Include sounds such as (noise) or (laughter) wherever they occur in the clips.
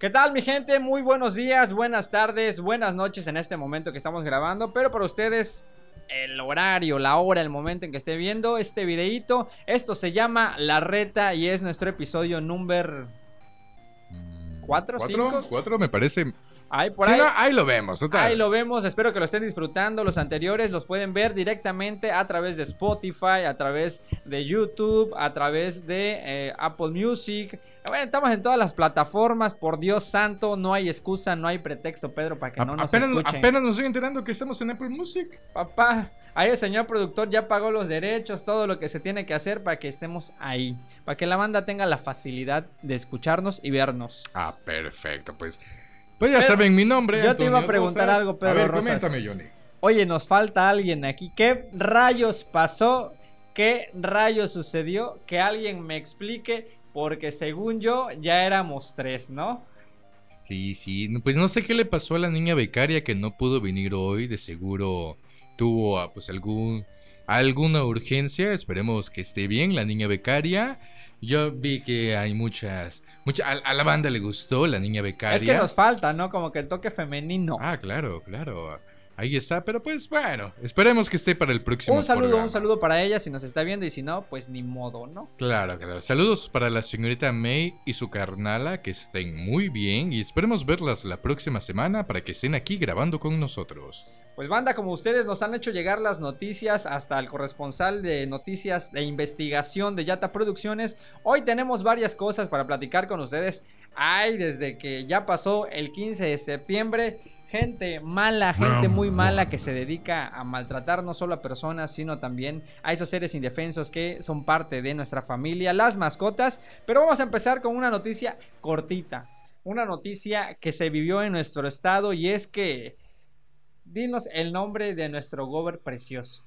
¿Qué tal mi gente? Muy buenos días, buenas tardes, buenas noches en este momento que estamos grabando, pero para ustedes el horario, la hora, el momento en que esté viendo este videíto, esto se llama La Reta y es nuestro episodio número 4, Mm, ¿Cuatro? 5. ¿Cuatro? Me parece. Ahí por ahí. no, ahí lo vemos, total. Ahí lo vemos, espero que lo estén disfrutando. Los anteriores los pueden ver directamente a través de Spotify, a través de YouTube, a través de eh, Apple Music. Bueno, estamos en todas las plataformas, por Dios santo, no hay excusa, no hay pretexto, Pedro, para que A- no nos apenas, escuchen. apenas nos estoy enterando que estamos en Apple Music. Papá, ahí el señor productor ya pagó los derechos, todo lo que se tiene que hacer para que estemos ahí, para que la banda tenga la facilidad de escucharnos y vernos. Ah, perfecto, pues. Pues ya saben mi nombre. yo te iba a preguntar Rosa. algo, Pedro A ver, Rosas. coméntame, Johnny. Oye, nos falta alguien aquí. ¿Qué rayos pasó? ¿Qué rayos sucedió? Que alguien me explique, porque según yo ya éramos tres, ¿no? Sí, sí. Pues no sé qué le pasó a la niña becaria que no pudo venir hoy. De seguro tuvo ah, pues algún alguna urgencia. Esperemos que esté bien la niña becaria. Yo vi que hay muchas, mucha, a, a la banda le gustó la niña becaria. Es que nos falta, ¿no? Como que el toque femenino. Ah, claro, claro. Ahí está, pero pues bueno, esperemos que esté para el próximo. un saludo, programa. un saludo para ella si nos está viendo y si no, pues ni modo, ¿no? Claro, claro. Saludos para la señorita May y su carnala, que estén muy bien y esperemos verlas la próxima semana para que estén aquí grabando con nosotros. Pues banda, como ustedes nos han hecho llegar las noticias hasta el corresponsal de noticias de investigación de Yata Producciones, hoy tenemos varias cosas para platicar con ustedes. Ay, desde que ya pasó el 15 de septiembre, gente mala, gente muy mala que se dedica a maltratar no solo a personas, sino también a esos seres indefensos que son parte de nuestra familia, las mascotas. Pero vamos a empezar con una noticia cortita, una noticia que se vivió en nuestro estado y es que... Dinos el nombre de nuestro gober precioso.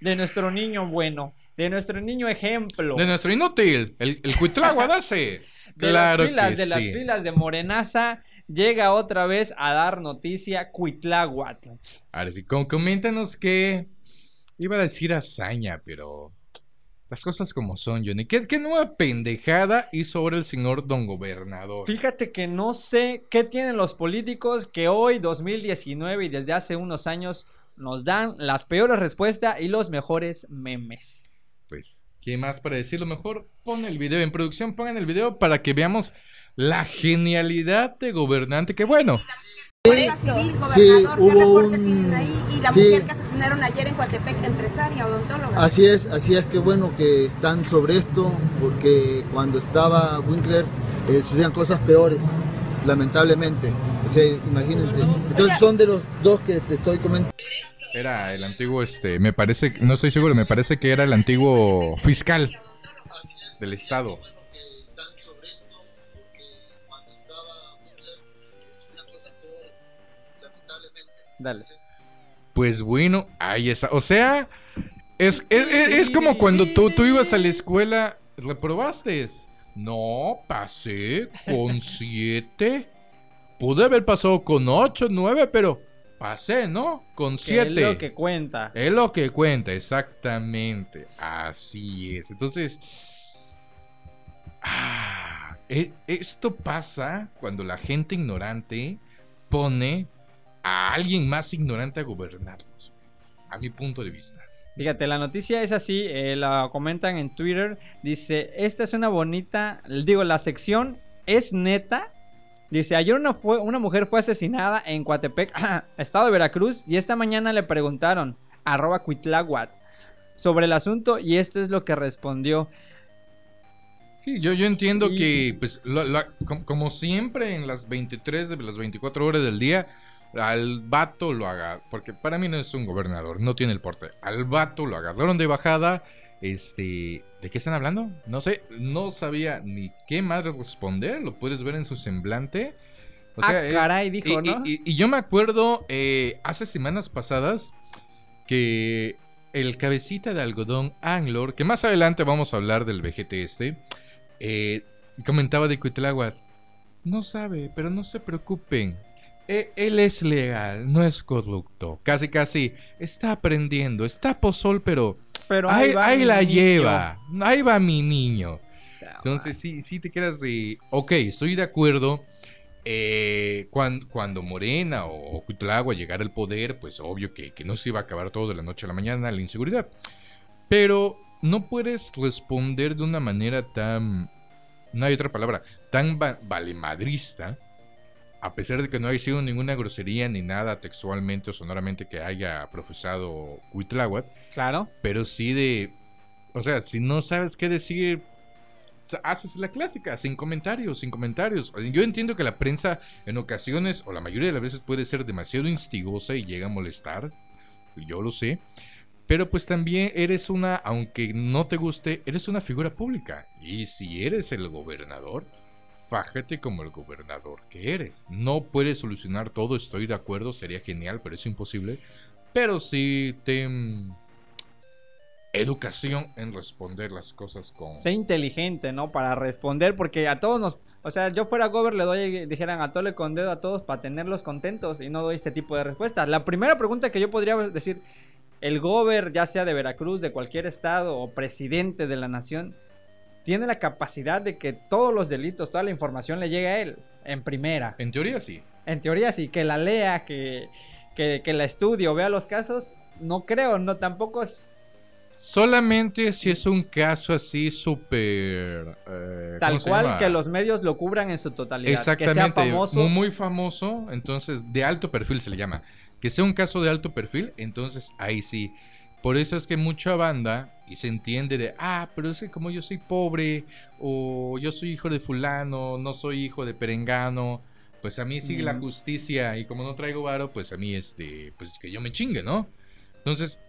De nuestro niño bueno. De nuestro niño ejemplo. De nuestro inútil, el, el Cuitláhuac-Dace. (laughs) De claro las filas, que de las sí. filas de Morenaza. Llega otra vez a dar noticia Cuitláhuatl. Ahora sí, com- coméntanos que iba a decir hazaña, pero las cosas como son, Johnny. ¿Qué, qué nueva pendejada hizo ahora el señor don gobernador? Fíjate que no sé qué tienen los políticos que hoy, 2019 y desde hace unos años, nos dan las peores respuestas y los mejores memes. Pues, ¿qué más para decirlo mejor? Pon el video en producción, pongan el video para que veamos la genialidad de gobernante. Que bueno, Guardia Civil, Sí, gobernador, ¿qué hubo un- tienen ahí? Y la sí. mujer que asesinaron ayer en Coatepec, empresaria, odontóloga. Así es, así es que bueno que están sobre esto, porque cuando estaba Winkler eh, sucedían cosas peores, lamentablemente. O sea, imagínense. Entonces son de los dos que te estoy comentando. era el antiguo, este, me parece, no estoy seguro, me parece que era el antiguo fiscal del estado. Dale. Pues bueno, ahí está. O sea, es, es, es- es como cuando tú, tú ibas a la escuela, ¿reprobaste? No, pasé con siete. Pude haber pasado con ocho, nueve, pero pasé, ¿no? Con Que siete. es lo que cuenta. Es lo que cuenta, exactamente. Así es. Entonces, ah, e- esto pasa cuando la gente ignorante pone a alguien más ignorante a gobernarnos. A mi punto de vista. Fíjate, la noticia es así, eh, la comentan en Twitter, dice, esta es una bonita, digo, la sección es neta. Dice, ayer una, fue, una mujer fue asesinada en Coatepec, (clears throat) estado de Veracruz, y esta mañana le preguntaron, arroba cuitláhuac, sobre el asunto, y esto es lo que respondió. Sí, yo, yo entiendo que, pues, como siempre en las 23 de las 24 horas del día, al vato lo haga, porque para mí no es un gobernador, no tiene el porte. Al vato lo agarraron de bajada, este, ¿de qué están hablando? No sé, no sabía ni qué madre responder, lo puedes ver en su semblante. O sea, ah, eh, caray, dijo, y, ¿no? y- y- y yo me acuerdo eh, hace semanas pasadas que el cabecita de algodón Anglor, que más adelante vamos a hablar del vejete este, eh, comentaba de Cuitláhuac. No sabe, pero no se preocupen. E- Él es legal, no es corrupto. Casi, casi está aprendiendo. Está pozol, pero Pero ahí, va ahí mi la niño. lleva. Ahí va mi niño. Entonces sí, sí te quedas de... Ok, estoy de acuerdo eh, cuan- cuando, Morena o, o Cuitlagua llegara al poder, pues obvio que, que no se iba a acabar todo de la noche a la mañana la inseguridad. Pero no puedes responder de una manera tan... No hay otra palabra, tan va- valemadrista, a pesar de que no haya sido ninguna grosería ni nada textualmente o sonoramente que haya profesado Cuitláhuac, Claro. pero sí de... O sea, si no sabes qué decir, haces la clásica, sin comentarios, sin comentarios. Yo entiendo que la prensa en ocasiones, o la mayoría de las veces, puede ser demasiado instigosa y llega a molestar. Yo lo sé. Pero pues también eres una, aunque no te guste, eres una figura pública. Y si eres el gobernador, fájate como el gobernador que eres. No puedes solucionar todo, estoy de acuerdo, sería genial, pero es imposible. Pero sí ten educación en responder las cosas con... Sé inteligente, ¿no? Para responder, porque a todos nos. O sea, yo fuera gober, le doy, dijeran a tole con dedo a todos para tenerlos contentos y no doy este tipo de respuestas. La primera pregunta que yo podría decir, el gober, ya sea de Veracruz, de cualquier estado o presidente de la nación, tiene la capacidad de que todos los delitos, toda la información le llegue a él en primera. En teoría sí. En teoría sí, que la lea, que, que, que la estudie o vea los casos, no creo, no tampoco es Solamente si es un caso así súper... eh, tal ¿cómo se cual que los medios lo cubran en su totalidad. Que sea Exactamente, famoso. Muy, muy famoso, entonces de alto perfil se le llama. Que sea un caso de alto perfil, entonces ahí sí. Por eso es que mucha banda y se entiende de, ah, pero es que como yo soy pobre, o yo soy hijo de fulano, no soy hijo de perengano, pues a mí sigue la justicia y como no traigo varo, pues a mí este, pues que yo me chingue, ¿no? Entonces,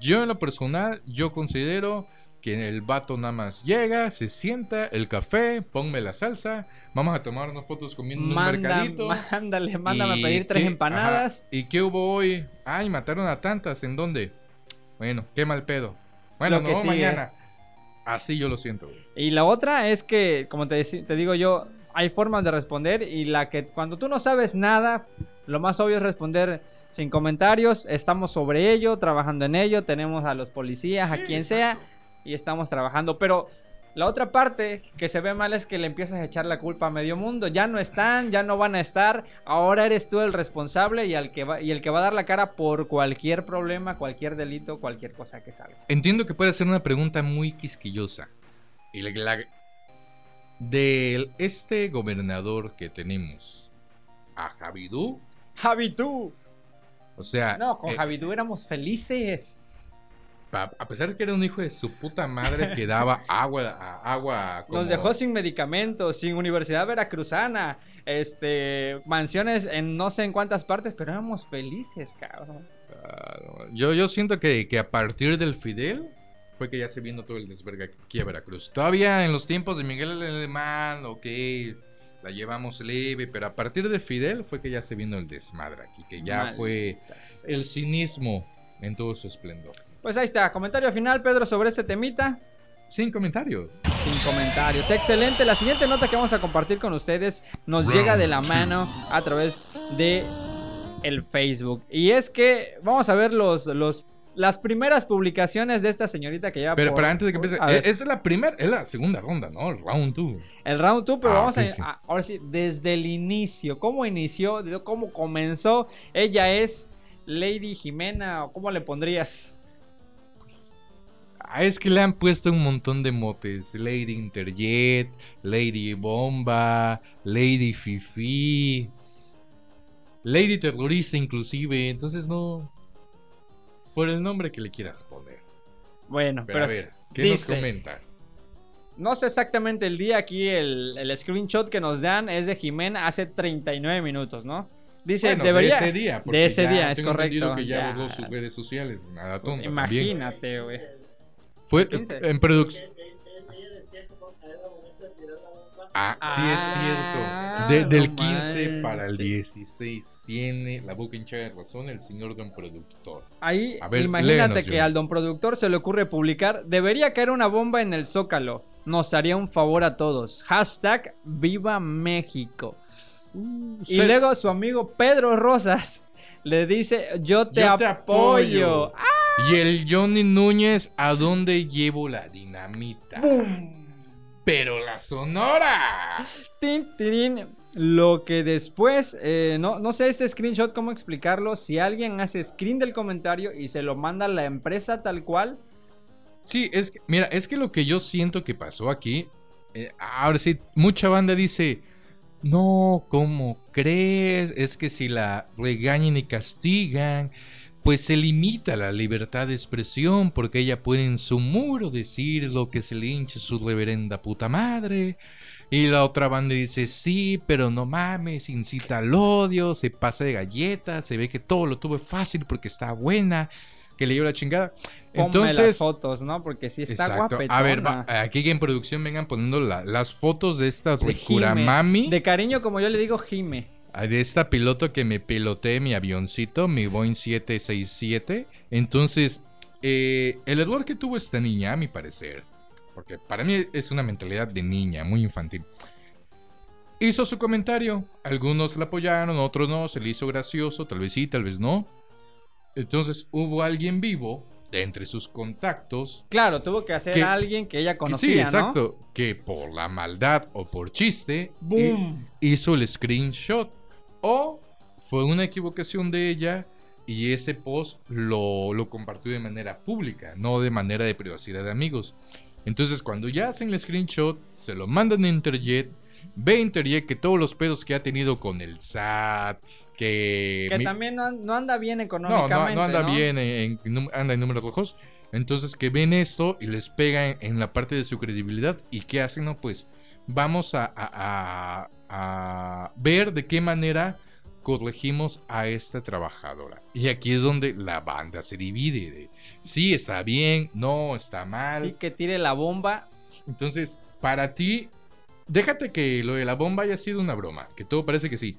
yo en lo personal, yo considero que el vato nada más llega, se sienta, el café, ponme la salsa, vamos a tomar unas fotos comiendo en un Manda, mercadito. mándale, mándame a ¿Y pedir tres qué? empanadas. Ajá. ¿Y qué hubo hoy? Ay, mataron a tantas, ¿en dónde? Bueno, qué mal pedo. Bueno, Lo no, que sigue. mañana. Así yo lo siento. güey. Y la otra es que, como te, te digo yo, hay formas de responder y la que cuando tú no sabes nada, lo más obvio es responder sin comentarios, estamos sobre ello, trabajando en ello, tenemos a los policías, a quien sea, y estamos trabajando. Pero la otra parte que se ve mal es que le empiezas a echar la culpa a medio mundo. Ya no están, ya no van a estar, ahora eres tú el responsable y, al que va, y el que va a dar la cara por cualquier problema, cualquier delito, cualquier cosa que salga. Entiendo que puede ser una pregunta muy quisquillosa. La, de este gobernador que tenemos a Javidú, Javi, tú. o sea, No, con eh, Javi, tú éramos felices. A, pesar de que era un hijo de su puta madre que daba (laughs) agua, a- agua como- Nos dejó sin medicamentos, sin universidad veracruzana, este, mansiones en no sé en cuántas partes, pero éramos felices, cabrón. Ah, Yo, yo siento que, que a partir del Fidel fue que ya se vino todo el desverga aquí a Veracruz. Todavía en los tiempos de Miguel Alemán, ok, la llevamos leve, pero a partir de Fidel fue que ya se vino el desmadre aquí, que ya Maldita fue sea. el cinismo en todo su esplendor. Pues ahí está, comentario final, Pedro, sobre este temita. Sin comentarios. Sin comentarios. Excelente. La siguiente nota que vamos a compartir con ustedes nos Round llega de la two. mano a través de el Facebook. Y es que vamos a ver los, los las primeras publicaciones de esta señorita que lleva Pero, por- pero antes de que empiece, es la primera, es la segunda ronda, ¿no? El round 2. El round 2, pero Ah, vamos a, sí. a- ahora sí, desde el inicio, cómo inició, cómo comenzó. Ella es Lady Jimena, o cómo le pondrías. Ah, es que le han puesto un montón de motes. Lady Interjet, Lady Bomba, Lady Fifi, Lady Terrorista inclusive. Entonces no... Por el nombre que le quieras poner. Bueno, Pero, pero, a ver, ¿qué dice- nos comentas? no sé exactamente el día aquí, el, el screenshot que nos dan es de Jimena hace 39 minutos, ¿no? Dice, Bueno, debería... de ese día. de ese ya día, es correcto, que ya, ya. borró sus redes sociales. Nada tonta también. Imagínate, güey. Fue 15. en producción. Ah, sí Ah, es cierto. De- del no 15 para el manches. 16 tiene la boca hinchada de razón el señor don productor. Ahí, A ver, imagínate que al don productor se le ocurre publicar, debería caer una bomba en el Zócalo. Nos haría un favor a todos. Hashtag Viva México. Y Se- luego su amigo Pedro Rosas (laughs) le dice, yo te, Yo te apoyo. apoyo. Y el Johnny Núñez, ¿a dónde llevo la dinamita? ¡Bum! Pero la sonora. Tin, tirín. Lo que después, eh, no, no sé este screenshot cómo explicarlo. Si alguien hace screen del comentario y se lo manda a la empresa tal cual. Sí, es que, mira, es que lo que yo siento que pasó aquí, eh, ahora sí, mucha banda dice, no, ¿cómo crees? Es que si la regañan y castigan, pues se limita la libertad de expresión porque ella puede en su muro decir lo que se le hinche su reverenda puta madre. Y la otra banda dice, sí, pero no mames, incita al odio, se pasa de galletas, se ve que todo lo tuve fácil porque está buena, que le dio la chingada. Ponme Entonces, las fotos, ¿no? Porque sí está Exacto. guapetona. A ver, va- aquí en producción vengan poniendo la- las fotos de esta De Jime. mami. De cariño, como yo le digo, Jime. De esta piloto que me piloteé mi avioncito, mi Boeing 767. Entonces, eh, el error que tuvo esta niña, a mi parecer, porque para mí es una mentalidad de niña, muy infantil. Hizo su comentario. Algunos la apoyaron, otros no. Se le hizo gracioso, tal vez sí, tal vez no. Entonces hubo alguien vivo de entre sus contactos Claro, tuvo que hacer Que- a alguien que ella que conocía, sí, ¿no? exacto. Que por la maldad o por chiste Boom. hi- hizo el screenshot. O fue una equivocación de ella y ese post lo, lo compartió de manera pública, no de manera de privacidad de amigos. Entonces, cuando ya hacen el screenshot, se lo mandan a Interjet. Ve Interjet que todos los pedos que ha tenido con el SAT, que. Que mi- también no, no anda bien económicamente. no, no anda ¿no? bien, en, anda en números rojos. Entonces que ven esto y les pega en, en la parte de su credibilidad. ¿Y qué hacen? No, pues vamos a, a- a- a ver de qué manera corregimos a esta trabajadora. Y aquí es donde la banda se divide. De, sí, está bien, no, está mal. Sí, que tire la bomba. Entonces, para ti, déjate que lo de la bomba haya sido una broma, que todo parece que sí.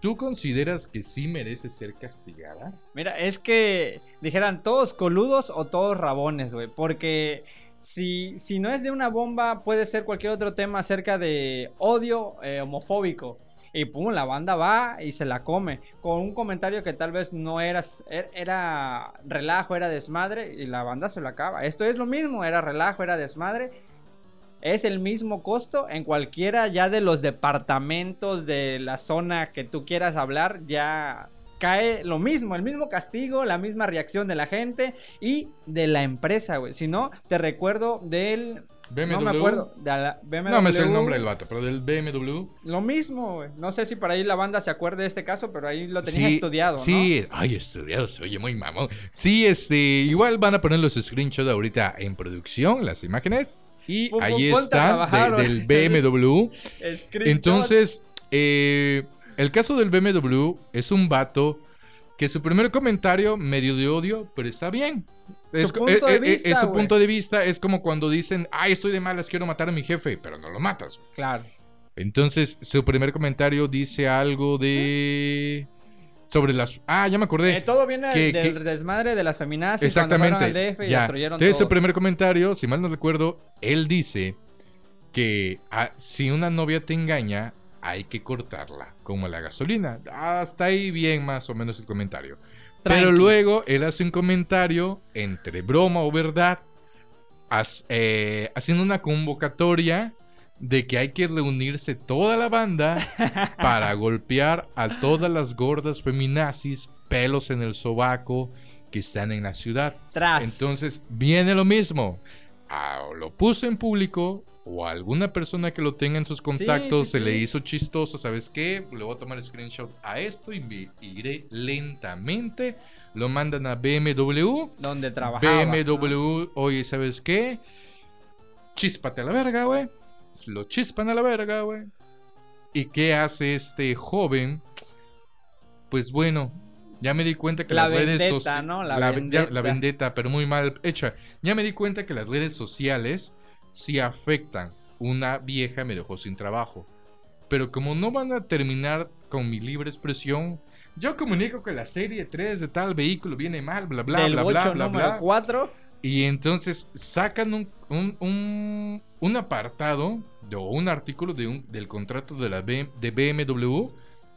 ¿Tú consideras que sí merece ser castigada? Mira, es que dijeran todos coludos o todos rabones, güey. Porque si, si no es de una bomba, puede ser cualquier otro tema acerca de odio eh, homofóbico. Y pum, la banda va y se la come. Con un comentario que tal vez no era, er- era relajo, era desmadre. Y la banda se lo acaba. Esto es lo mismo, era relajo, era desmadre. Es el mismo costo en cualquiera ya de los departamentos de la zona que tú quieras hablar, ya cae lo mismo, el mismo castigo, la misma reacción de la gente y de la empresa, güey. Si no, te recuerdo del... BMW. No me acuerdo. De la BMW. No me sé el nombre del vato, pero del BMW. Lo mismo, güey. No sé si por ahí la banda se acuerde de este caso, pero ahí lo tenías Sí, estudiado, ¿no? Sí, ay, estudiado, se oye muy mamón. Sí, este, igual van a poner los screenshots ahorita en producción, las imágenes. Y Pum, ahí de- del BMW. (laughs) Entonces, eh, el caso del BMW es un vato que su primer comentario medio de odio, pero está bien. Es, Su punto eh, de eh, vista, es su punto de vista, es como cuando dicen, ay, estoy de malas, quiero matar a mi jefe, pero no lo matas. Claro. Entonces, su primer comentario dice algo de... Sobre las... Ah, ya me acordé. Eh, todo viene que- del que- desmadre de las feminazis cuando Exactamente. al DF y ya. destruyeron Entonces, todo. su primer comentario, si mal no recuerdo, él dice que ah, si una novia te engaña, hay que cortarla, como la gasolina. Hasta ahí bien más o menos el comentario. Pero luego él hace un comentario entre broma o verdad, eh, haciendo una convocatoria de que hay que reunirse toda la banda (laughs) para golpear a todas las gordas feminazis, pelos en el sobaco que están en la ciudad. Tras. Entonces viene lo mismo. Ah, lo puso en público o a alguna persona que lo tenga en sus contactos sí, se sí. le hizo chistoso, ¿sabes qué? Le voy a tomar screenshot a esto y me iré lentamente. Lo mandan a BMW. donde trabajaba. ¿no? BMW, oye, ¿sabes qué? Chíspate a la verga, güey. Lo chispan a la verga, güey. ¿Y qué hace este joven? Pues bueno, ya me di cuenta que La las redes sociales. ¿no? La La, vendetta. la vendetta, pero muy mal hecha. Ya me di cuenta que las redes sociales sí afectan. Una vieja me dejó sin trabajo. Pero como no van a terminar con mi libre expresión, yo comunico que la serie 3 de tal vehículo viene mal, bla, bla, Del bla, bocho bla, bla, bla. 4. Y entonces sacan un, un, un- un apartado de- o un artículo de un- del contrato de, la B- de BMW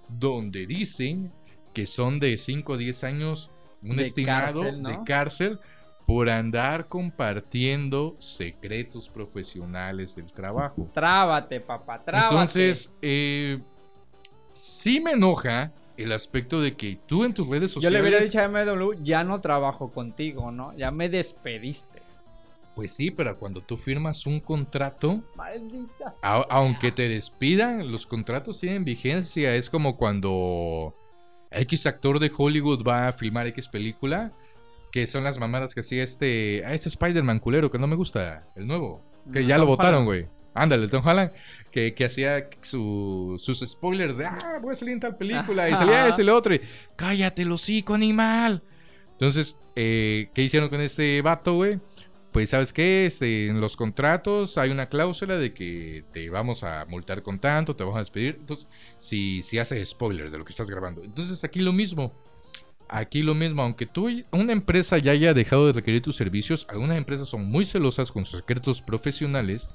donde dicen que son de 5 a 10 años un De estimado cárcel, ¿no? de cárcel por andar compartiendo secretos profesionales del trabajo. Trábate, papá, trábate. Entonces, eh, sí me enoja el aspecto de que tú en tus redes Yo sociales. le hubiera dicho a MW, ya no trabajo contigo, ¿no? Ya me despediste. Pues sí, pero cuando tú firmas un contrato, Maldita a- aunque te despidan, los contratos tienen vigencia. Es como cuando X actor de Hollywood va a filmar X película, que son las mamadas que hacía este, a este Spider-Man culero que no me gusta, el nuevo, que Mm, ya lo votaron, güey. Ándale, Tom Holland, que, que hacía su- sus spoilers de, ah, voy a salir en tal película, y salía ese lo otro, y cállate, el hocico, animal. Entonces, eh, ¿qué hicieron con este vato, güey? Pues, ¿sabes qué? Este, en los contratos hay una cláusula de que te vamos a multar con tanto, te vamos a despedir. Entonces, si, si haces spoilers de lo que estás grabando. Entonces, aquí lo mismo. Aquí lo mismo, aunque tú, una empresa ya haya dejado de requerir tus servicios, algunas empresas son muy celosas con sus secretos profesionales.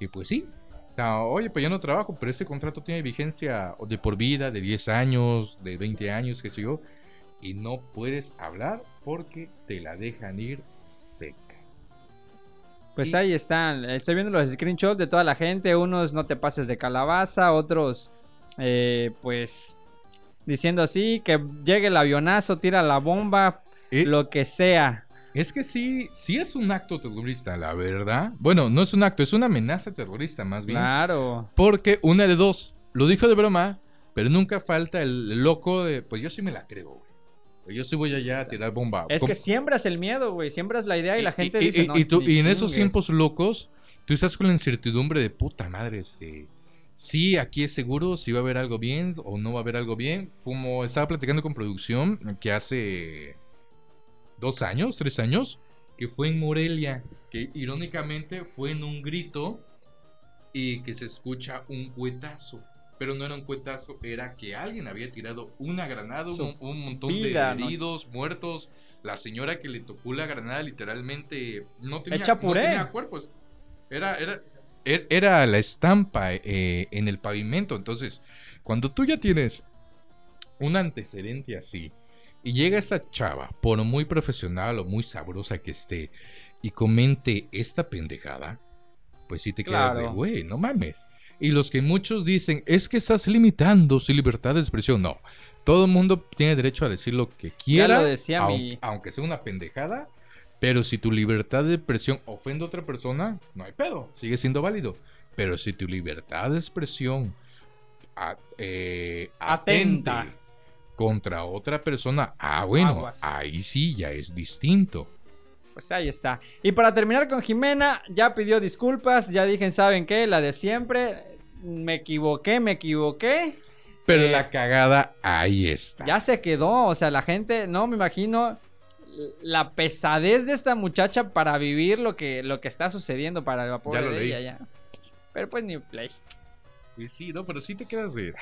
Y pues sí. O sea, oye, pues yo no trabajo, pero este contrato tiene vigencia de por vida, de 10 años, de 20 años, qué sé yo. Y no puedes hablar porque te la dejan ir seca. Pues Y- ahí están. Estoy viendo los screenshots de toda la gente. Unos no te pases de calabaza, otros, eh, pues, diciendo así, que llegue el avionazo, tira la bomba, Eh, lo que sea. Es que sí, sí es un acto terrorista, la verdad. Bueno, no es un acto, es una amenaza terrorista más bien. Claro. Porque una de dos, lo dijo de broma, pero nunca falta el loco de, pues yo sí me la creo, güey. Pues Yo sí voy allá a tirar bomba. Es Com- que siembras el miedo, güey. Siembras la idea y la gente y, dice, y- no, y tú- y en esos chingues". tiempos locos, tú estás con la incertidumbre de puta madre, este. Sí, aquí es seguro, si va a haber algo bien o no va a haber algo bien. Como estaba platicando con producción, que hace dos años, tres años, que fue en Morelia, que irónicamente fue en un grito y que se escucha un cuetazo. Pero no era un cuetazo, era que alguien había tirado una granada, un, un montón vida, de ¿no? heridos, muertos. La señora que le tocó la granada literalmente no tenía, no tenía cuerpos. Era, era, er- era la estampa eh, en el pavimento. Entonces, cuando tú ya tienes un antecedente así y llega esta chava, por muy profesional o muy sabrosa que esté, y comente esta pendejada, pues sí te quedas de, güey, no mames. Y los que muchos dicen, es que estás limitando su libertad de expresión. No, todo el mundo tiene derecho a decir lo que quiera, lo decía au- mi- aunque sea una pendejada. Pero si tu libertad de expresión ofende a otra persona, no hay pedo, sigue siendo válido. Pero si tu libertad de expresión a- eh, Atenta. contra otra persona, ah, bueno, Aguas. ahí sí ya es distinto. Pues ahí está. Y para terminar con Jimena, ya pidió disculpas, ya dije, ¿saben qué? La de siempre. Me equivoqué, me equivoqué. Pero Eh, la cagada ahí está. Ya se quedó, o sea, la gente, no me imagino la pesadez de esta muchacha para vivir lo que, lo que está sucediendo para la pobre lo de leí. ella ya. Pero pues ni play. Pues sí, no, pero sí te quedas de.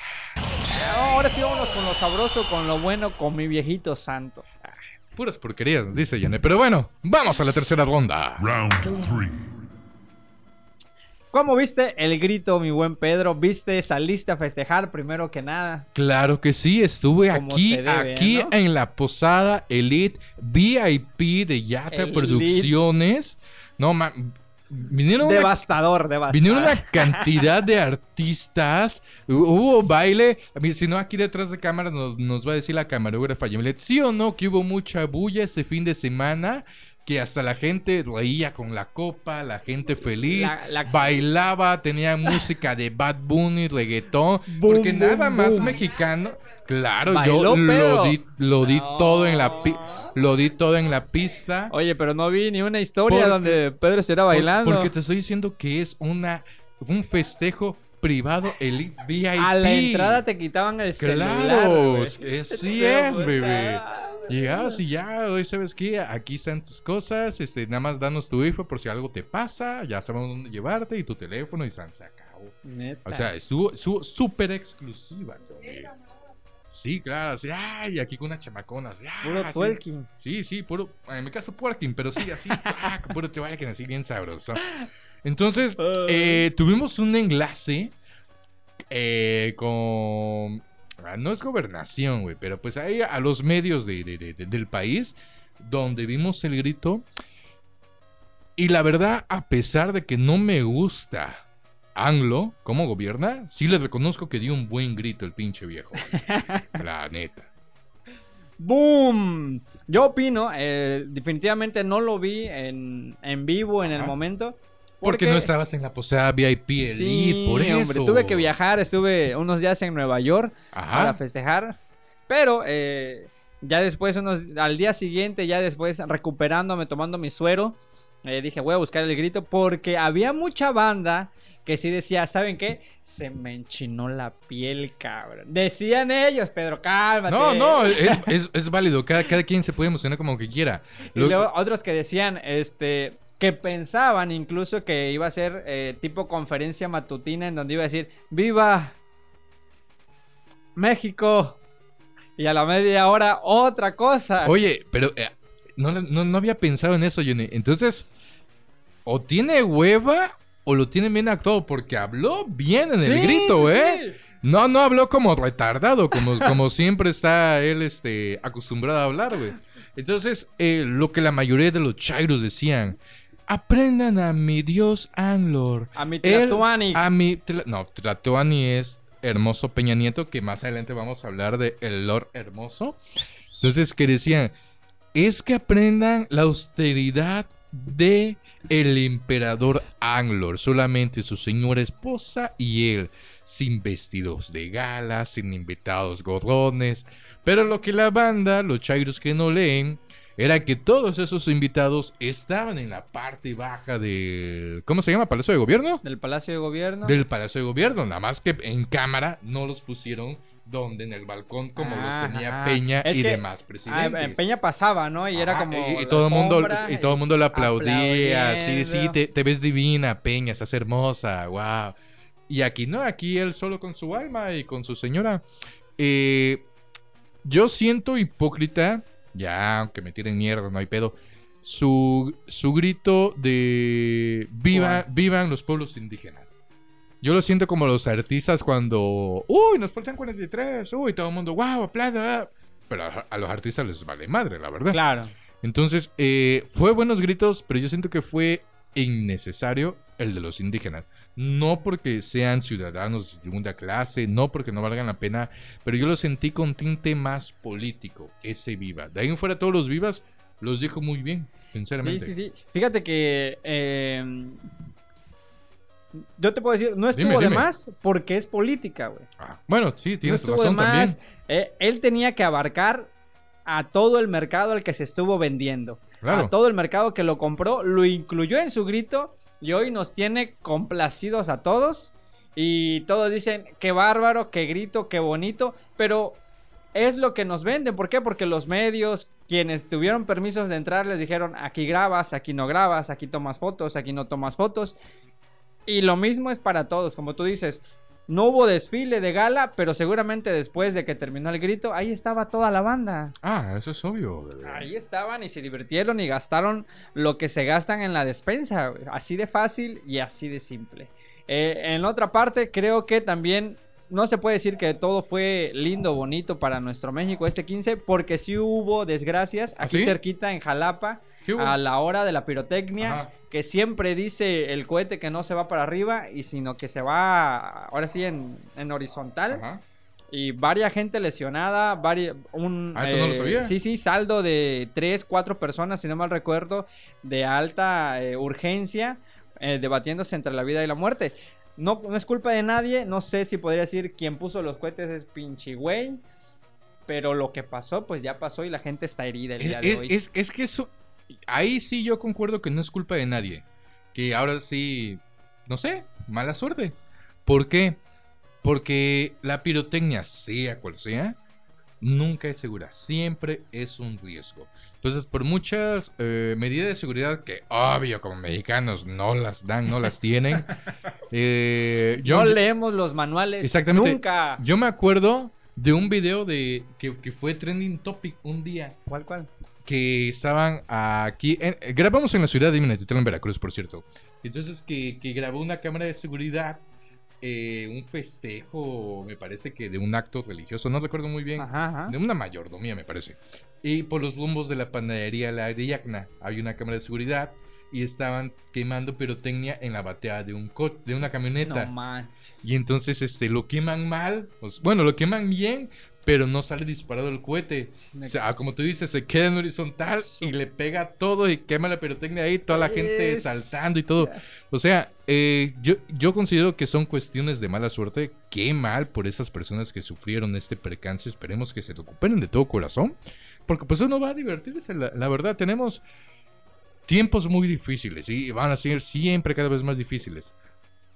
Ahora sí vámonos con lo sabroso, con lo bueno, con mi viejito santo. Puras porquerías, dice Yane. Pero bueno, vamos a la tercera ronda. Round three. ¿Cómo viste el grito, mi buen Pedro? ¿Viste, saliste a festejar primero que nada? Claro que sí, estuve Como aquí, debe, aquí ¿no? en la posada Elite VIP de Yata Elite. Producciones. No, ma, vinieron una, Devastador, devastador. vinieron una cantidad de artistas. Hu- Hubo baile. Si no, aquí detrás de cámara nos, nos va a decir la camarógrafa Yamilet. ¿Sí o no que hubo mucha bulla este fin de semana? Que hasta la gente reía con la copa, la gente feliz, La- la- bailaba, tenía (laughs) música de Bad Bunny, reggaetón, Boom, porque boom, nada más mexicano. Claro, ¿Bailó, yo lo di, lo di No. todo en la lo di todo en la pista. Oye, pero no vi ni una historia Porque- donde Pedro estuviera bailando. Porque te estoy diciendo que es una un festejo privado Elite VIP. A la entrada te quitaban el celular. Claro, es que sí (laughs) es, bebé. Ah, Llegabas y ya, hoy sabes qué, aquí están tus cosas, este, nada más danos tu info por si algo te pasa, ya sabemos dónde llevarte y tu teléfono y se acabó. Neta. O sea, estuvo estuvo súper exclusiva. Sí, claro, así, ay, aquí con una chamacona, así, ah, Puro así. twerking. Sí, sí, puro, en mi caso twerking, pero sí, así, (laughs) ah, puro twerking, así bien sabroso. Entonces, eh, tuvimos un enlace eh, con, no es gobernación, güey, pero pues ahí a los medios de- de- de- de- del país, donde vimos el grito. Y la verdad, a pesar de que no me gusta ANLO, ¿cómo gobierna? Sí le reconozco que dio un buen grito el pinche viejo. (laughs) La neta. ¡Boom! Yo opino, eh, definitivamente no lo vi en, en vivo en el momento. Porque no estabas en la posada VIP Elite, Sí, por eso. hombre, tuve que viajar, estuve unos días en Nueva York para festejar. Pero eh, ya después, unos, al día siguiente, ya después recuperándome, tomando mi suero, eh, dije, voy a buscar el grito porque había mucha banda que sí decía, ¿saben qué? Se me enchinó la piel, cabrón. Decían ellos, Pedro, cálmate. No, no, es, es- es válido. Cada, cada quien se puede emocionar como que quiera. Y luego otros que decían, este, que pensaban incluso que iba a ser eh, tipo conferencia matutina en donde iba a decir, ¡Viva México! Y a la media hora otra cosa. Oye, pero eh, no, no, no había pensado en eso, Johnny. Entonces, o tiene hueva o lo tiene bien actuado, porque habló bien en el Sí, grito, sí, ¿eh? sí. No, no habló como retardado, como, (laughs) como siempre está él este, acostumbrado a hablar, güey. Entonces, eh, lo que la mayoría de los chairos decían, aprendan a mi dios Anglor. A mi Él- Tlatuani. A mi... Tla- no, Tlatoani es hermoso Peña Nieto, que más adelante vamos a hablar de el Lord Hermoso. Entonces, que decían, es que aprendan la austeridad de el emperador Anglor, solamente su señora esposa y él, sin vestidos de gala, sin invitados gorrones. Pero lo que la banda, los chairos que no leen, era que todos esos invitados estaban en la parte baja del... ¿Cómo se llama? ¿Palacio de Gobierno? Del Palacio de Gobierno. Del Palacio de Gobierno, nada más que en cámara no los pusieron donde en el balcón como los tenía ajá. Peña Es y que, demás Ah, presidentes. en Peña pasaba, ¿no? Y era como. y, todo el mundo y todo el mundo le aplaudía sí sí te ves divina Peña estás hermosa wow y aquí no aquí él solo con su alma y con su señora Eh, yo siento hipócrita ya aunque me tiren mierda no hay pedo. Su, su grito de viva vivan los pueblos indígenas. Yo lo siento como los artistas cuando uy nos faltan 43 uy todo el mundo wow aplauda pero a, a los artistas les vale madre la verdad. Claro. entonces, eh, fue buenos gritos, pero yo siento que fue innecesario el de los indígenas. No porque sean ciudadanos de segunda clase, no porque no valgan la pena, pero yo lo sentí con tinte más político, ese viva. De ahí en fuera todos los vivas los dijo muy bien, sinceramente. Sí, sí, sí. Fíjate que. eh, yo te puedo decir, no estuvo Dime, de más porque es política, güey. Ah, bueno, sí, No tienes de razón también. más. Eh, él tenía que abarcar a todo el mercado al que se estuvo vendiendo. Claro. A todo el mercado que lo compró, lo incluyó en su grito y hoy nos tiene complacidos a todos. Y todos dicen, qué bárbaro, qué grito, qué bonito. Pero es lo que nos venden. ¿Por qué? Porque los medios, quienes tuvieron permisos de entrar, les dijeron, aquí grabas, aquí no grabas, aquí tomas fotos, aquí no tomas fotos. Y lo mismo es para todos, como tú dices. No hubo desfile de gala, pero seguramente después de que terminó el grito, ahí estaba toda la banda. Ah, eso es obvio. bebé. Ahí estaban y se divirtieron y gastaron lo que se gastan en la despensa. Así de fácil y así de simple. Eh, en otra parte, creo que también no se puede decir que todo fue lindo, bonito para nuestro México este 15, porque sí hubo desgracias aquí ¿Ah, sí? cerquita en Jalapa. A la hora de la pirotecnia. Ajá. Que siempre dice el cohete que no se va para arriba y sino que se va ahora sí en, en horizontal. Ajá. Y varia gente lesionada, vari- un... Ah, eso no lo eh, sabía. Sí, sí, saldo de 3, 4 personas, si no mal recuerdo, de alta eh, urgencia, eh, debatiéndose entre la vida y la muerte. No, no es culpa de nadie, no sé si podría decir quien puso los cohetes es pinche güey, pero lo que pasó, pues ya pasó y la gente está herida el Es, día de es- hoy. es- es que eso. Ahí sí yo concuerdo que no es culpa de nadie. Que ahora sí. No sé, mala suerte. ¿Por qué? Porque la pirotecnia, sea cual sea, nunca es segura. Siempre es un riesgo. Entonces, por muchas eh, medidas de seguridad que, obvio, como mexicanos no las dan, no las tienen. (laughs) eh, yo, no leemos los manuales Exactamente. nunca. yo me acuerdo de un video de que, que fue trending topic un día ¿Cuál, cuál? Que estaban aquí. en- grabamos en la ciudad de Minatitlán, Veracruz, por cierto. Entonces, que, que grabó una cámara de seguridad. eh, un festejo, me parece que de un acto religioso, no recuerdo muy bien. Ajá, ajá. De una mayordomía, me parece. Y por los rumbos de la panadería La Ariacna hay una cámara de seguridad. y estaban quemando pirotecnia en la batea de un co- de una camioneta. No. Y entonces este lo queman mal, o s- bueno, lo queman bien, pero no sale disparado el cohete. O sea, como tú dices, se queda en horizontal y le pega todo y quema la pirotecnia ahí, toda la gente saltando y todo. O sea, eh, yo, yo considero que son cuestiones de mala suerte. Qué mal por estas personas que sufrieron este percance. Esperemos que se recuperen de todo corazón. Porque pues uno va a divertirse. La, la verdad, tenemos tiempos muy difíciles y van a ser siempre cada vez más difíciles.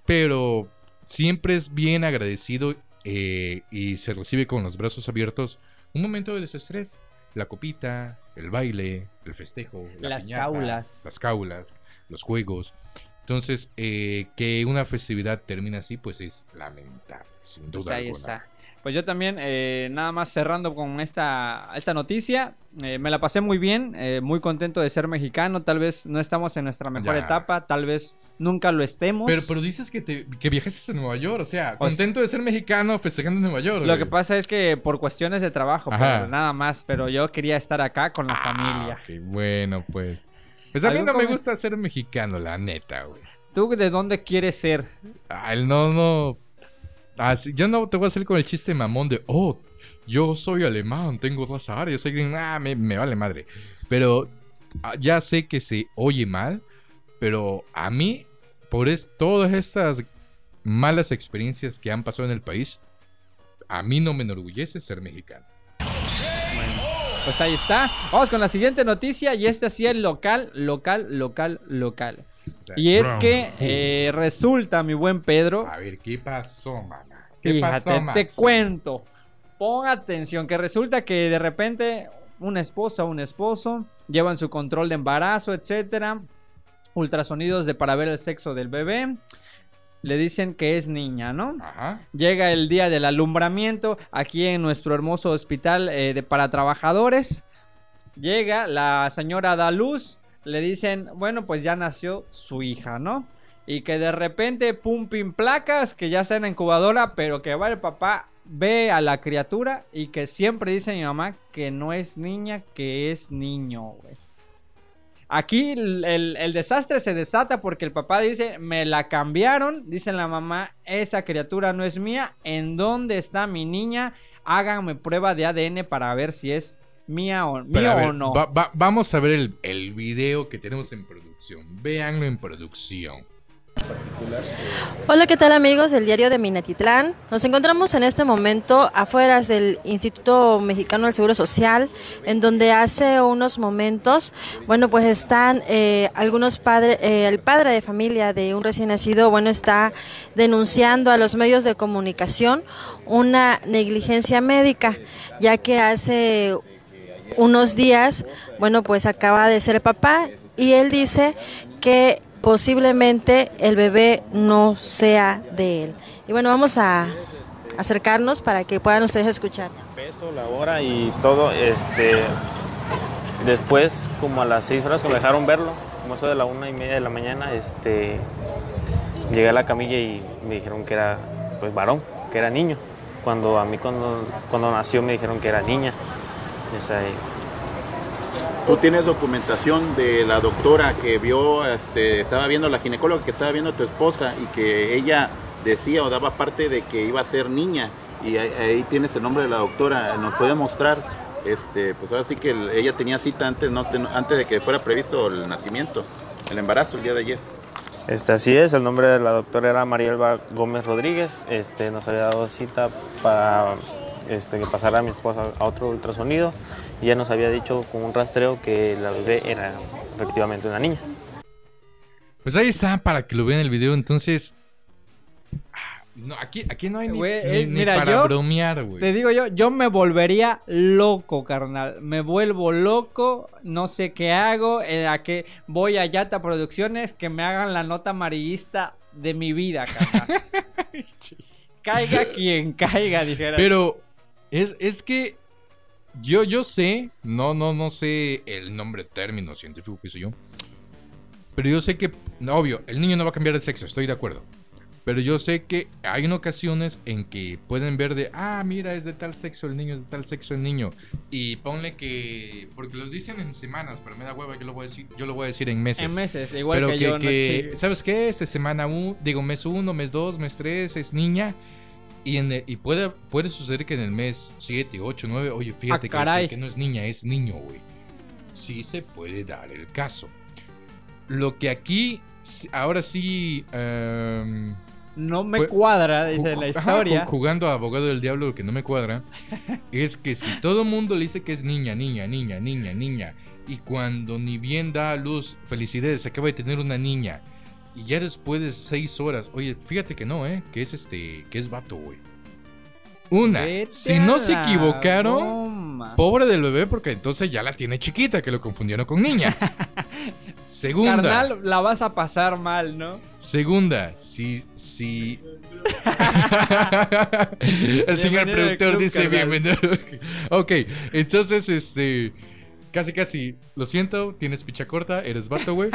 Pero siempre es bien agradecido eh, y se recibe con los brazos abiertos un momento de desestrés. La copita, el baile, el festejo, la Las piñata, caulas. las caulas, los juegos. Entonces, eh, que una festividad termine así, pues es lamentable, sin duda Pues ahí alguna. está. Pues yo también, eh, nada más cerrando con esta, esta noticia, eh, me la pasé muy bien, eh, muy contento de ser mexicano, tal vez no estamos en nuestra mejor Ya. etapa, tal vez nunca lo estemos. Pero, pero dices que, te, que viajaste a Nueva York, o sea, Pues- contento de ser mexicano festejando en Nueva York. Lo güey. que pasa es que por cuestiones de trabajo, pero nada más, pero yo quería estar acá con la Ah, familia. ok, bueno, pues. Pues a mí ¿Algún no me gusta ser mexicano, la neta, güey. ¿Tú de dónde quieres ser? Ah, el no, no. Ah, sí, yo no te voy a hacer con el chiste mamón de, oh, yo soy alemán, tengo raza yo soy gringo. Ah, me, me vale madre. Pero ah, ya sé que se oye mal, pero a mí, por es- todas estas malas experiencias que han pasado en el país, a mí no me enorgullece ser mexicano. Pues ahí está. Vamos con la siguiente noticia y este sí es local, local, local, local. Y es que eh, resulta, mi buen Pedro, A ver, ¿qué pasó, mana? ¿Qué Fíjate, pasó, te cuento. Pon atención, que resulta que de repente una esposa o un esposo llevan su control de embarazo, etcétera, ultrasonidos de para ver el sexo del bebé. Le dicen que es niña, ¿no? Ajá. Llega el día del alumbramiento aquí en nuestro hermoso hospital eh, de, para trabajadores. Llega la señora da luz. Le dicen, bueno, pues ya nació su hija, ¿no? Y que de repente, pum, pim, placas, que ya está en la incubadora, pero que va el papá, ve a la criatura y que siempre dice mi mamá que no es niña, que es niño, güey. Aquí el, el- el desastre se desata porque el papá dice, me la cambiaron, dice la mamá, esa criatura no es mía, ¿en dónde está mi niña? Háganme prueba de ADN para ver si es mía o, Pero, mío a ver, o no. va- va- vamos a ver el, el video que tenemos en producción. Véanlo en producción. Hola, ¿qué tal amigos del diario de Minatitlán? Nos encontramos en este momento afuera del Instituto Mexicano del Seguro Social, en donde hace unos momentos, bueno, pues están eh, algunos padres, eh, el padre de familia de un recién nacido, bueno, está denunciando a los medios de comunicación una negligencia médica, ya que hace unos días, bueno, pues acaba de ser papá y él dice que posiblemente el bebé no sea de él. Y bueno, vamos a acercarnos para que puedan ustedes escuchar. peso, la hora y todo. Este, después, como a las seis horas que me dejaron verlo, como eso de la una y media de la mañana, este, llegué a la camilla y me dijeron que era pues varón, que era niño. Cuando a mí cuando, cuando nació me dijeron que era niña. ¿Tú tienes documentación de la doctora que vio, este, estaba viendo la ginecóloga que estaba viendo a tu esposa y que ella decía o daba parte de que iba a ser niña? Y ahí, ahí tienes el nombre de la doctora, nos puede mostrar, este, pues ahora sí que el- ella tenía cita antes, no, antes de que fuera previsto el nacimiento, el embarazo el día de ayer. Este, así es, el nombre de la doctora era Marielba Gómez Rodríguez. Este, nos había dado cita para este, que pasara a mi esposa a otro ultrasonido ya nos había dicho con un rastreo que la bebé era efectivamente una niña. Pues ahí está, para que lo vean el video. Entonces. No, aquí, aquí no hay ni, eh, ni mira, para yo bromear, güey. Te digo yo, yo me volvería loco, carnal. Me vuelvo loco, no sé qué hago, eh, a qué voy a Yata Producciones que me hagan la nota amarillista de mi vida, carnal. (laughs) caiga quien caiga, dijera. Pero es, es que yo, yo sé, no, no, no sé el nombre término científico que sé yo. Pero yo sé que, no, obvio, el niño no va a cambiar de sexo, estoy de acuerdo. Pero yo sé que hay ocasiones en que pueden ver de, ah, mira, es de tal sexo el niño, es de tal sexo el niño. Y ponle que, porque los dicen en semanas, pero me da hueva, yo lo voy a decir, yo lo voy a decir en meses. En meses, igual pero que, que, yo. no- que- sí. ¿sabes qué? Este semana 1, digo mes 1, mes 2, mes 3, es niña. Y, en el- y puede, puede suceder que en el mes 7, 8, 9, oye, fíjate que- caray. que, que no es niña, es niño, güey. Sí se puede dar el caso. Lo que aquí, ahora sí... em, No me Pues- cuadra, dice la historia. ju- jugando a abogado del diablo, lo que no me cuadra (laughs) es que si todo el mundo le dice que es niña, niña, niña, niña, niña, y cuando ni bien da a luz, felicidades, acaba de tener una niña, y ya después de seis horas, oye, fíjate que no, ¿eh? Que es este, que es vato, güey. Una, Vete si no se equivocaron, pobre del bebé, porque entonces ya la tiene chiquita, que lo confundieron con niña. (laughs) Segunda. Carnal, la vas a pasar mal, ¿no? Segunda, si, si... (laughs) El señor productor club, dice carnal. bienvenido. (laughs) ok, entonces, este... Casi, casi, lo siento, tienes picha corta, eres vato, güey.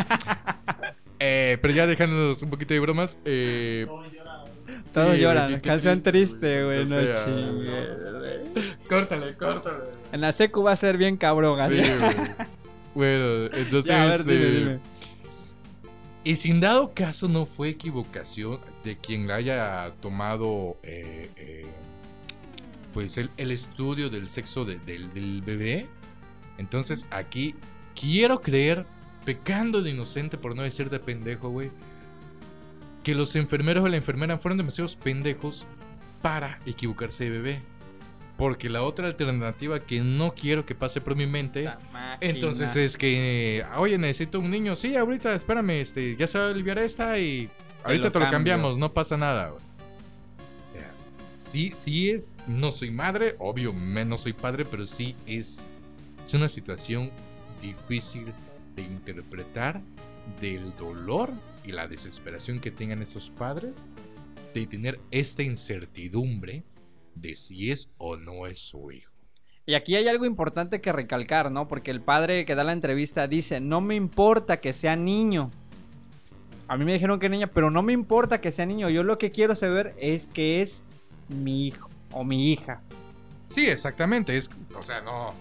Eh, pero ya dejándonos un poquito de bromas, eh... Todos sí, lloran. canción triste, güey. No sea, chingues, güey. Córtale, córtale. En la secu va a ser bien cabrón, Sí. (laughs) Bueno, entonces... Ya, a ver, dime, este, dime. Y sin dado caso no fue equivocación de quien haya tomado eh, eh, pues el, el estudio del sexo de- del, del bebé. Entonces aquí quiero creer, pecando de inocente por no decir de pendejo, güey, que los enfermeros o la enfermera fueron demasiados pendejos para equivocarse de bebé. Porque la otra alternativa que no quiero que pase por mi mente entonces es que, oye, necesito un niño. Sí, ahorita, espérame, este, ya se va a aliviar esta y ahorita lo te lo cambiamos, no pasa nada. güey. O sea, sí, sí es, no soy madre, obvio, no soy padre, pero sí es, es una situación difícil de interpretar del dolor y la desesperación que tengan estos padres de tener esta incertidumbre de si es o no es su hijo. Y aquí hay algo importante que recalcar, ¿no? Porque el padre que da la entrevista dice, no me importa que sea niño. A mí me dijeron que niña, pero no me importa que sea niño. Yo lo que quiero saber es que es mi hijo o mi hija. Sí, exactamente. Es, o sea, no.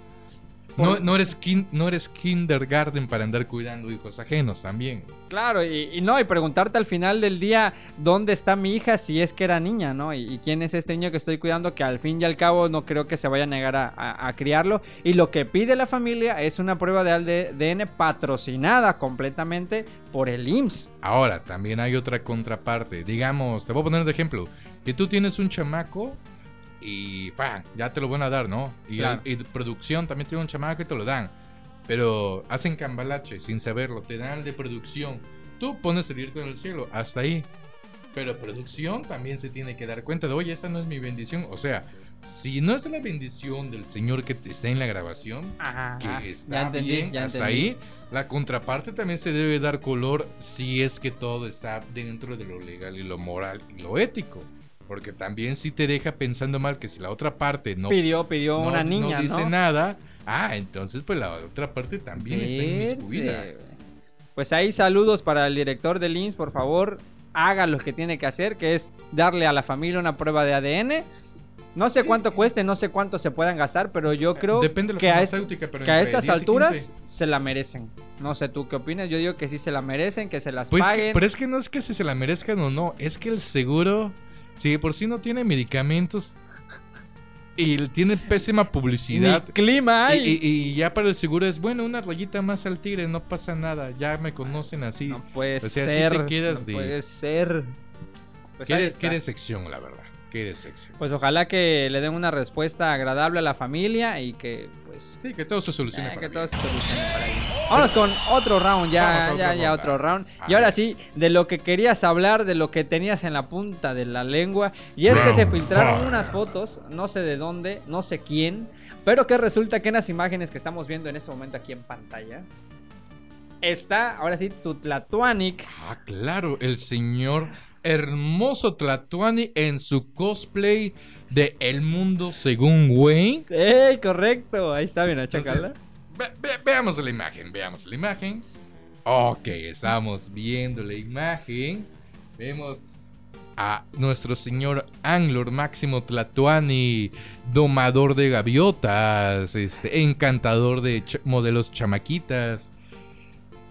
No, no, eres kin- no eres kindergarten para andar cuidando hijos ajenos también. Claro, y, y no, y preguntarte al final del día dónde está mi hija si es que era niña, ¿no? Y, y quién es este niño que estoy cuidando, que al fin y al cabo no creo que se vaya a negar a, a- a criarlo. Y lo que pide la familia es una prueba de ADN patrocinada completamente por el IMSS. Ahora, también hay otra contraparte. Digamos, te voy a poner de ejemplo. Que tú tienes un chamaco y ¡pam! ya te lo van a dar, ¿no? Y, Claro. y producción también tiene un chamaco y te lo dan. Pero hacen cambalache sin saberlo. Te dan el de producción. Tú pones el grito en el cielo. Hasta ahí. Pero producción también se tiene que dar cuenta de, oye, esta no es mi bendición. O sea, si no es la bendición del señor que te está en la grabación, Ajá. que está ya entendí, bien ya hasta entendí. ahí. La contraparte también se debe dar color si es que todo está dentro de lo legal y lo moral y lo ético. Porque también si te deja pensando mal que si la otra parte no, pidió, pidió no- una niña, ¿no? dice nada, ah, entonces pues la otra parte también está inmiscuida. Verde. Pues ahí saludos para el director del IMSS, por favor, haga lo que tiene que hacer, que es darle a la familia una prueba de ADN. No sé cuánto cueste, no sé cuánto se puedan gastar, pero yo creo Depende de la que, a, est- farmacéutica, pero que a estas 10 y alturas 15. se la merecen. No sé tú qué opinas, yo digo que sí se la merecen, que se las Pues que- paguen. pero es que no es que si se la merezcan o no, es que el seguro, si de por sí no tiene medicamentos y tiene pésima Ni publicidad, clima Y, hay. y- y ya para el seguro es bueno, una rayita más al tigre, no pasa nada, ya me conocen así. no puede o sea, ser. te quedas no de- puede ser. Pues qué, de- qué decepción, la verdad. Qué decepción. Pues ojalá que le den una respuesta agradable a la familia y que pues Sí, que todo se solucione. Eh, para que bien. todo se solucione para ahí. Vámonos con otro round, ya, otro ya, ya otro round. A Y ahora sí, de lo que querías hablar, de lo que tenías en la punta de la lengua. Y es que se filtraron unas fotos, no sé de dónde, no sé quién, pero que resulta que en las imágenes que estamos viendo en este momento aquí en pantalla, está, ahora sí, Tutlatuanic. Ah, claro, el señor hermoso Tlatuani en su cosplay de El Mundo según Wayne. ¡Ey, correcto! Ahí está, bien, chacala. ve- ve- veamos la imagen, veamos la imagen. Ok, estamos viendo la imagen. Vemos a nuestro señor Anglor Máximo Tlatuani, domador de gaviotas, este, encantador de ch- modelos chamaquitas.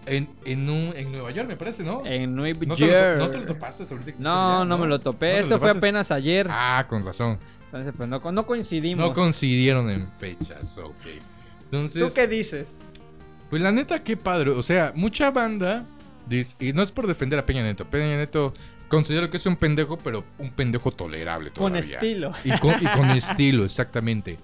En, en, un- en Nueva York, me parece, ¿no? En Nueva ¿No te, lo, York. no te lo topaste ahorita No, allá, no me lo topé. ¿No Eso fue apenas ayer. Ah, con razón. Entonces, pues no, no coincidimos. No coincidieron en fechas, ok. Entonces, ¿Tú qué dices? pues la neta, qué padre. O sea, mucha banda, dice- y no es por defender a Peña Neto. Peña Neto considero que es un pendejo, pero un pendejo tolerable Con estilo. Y con, y con (laughs) estilo, exactamente.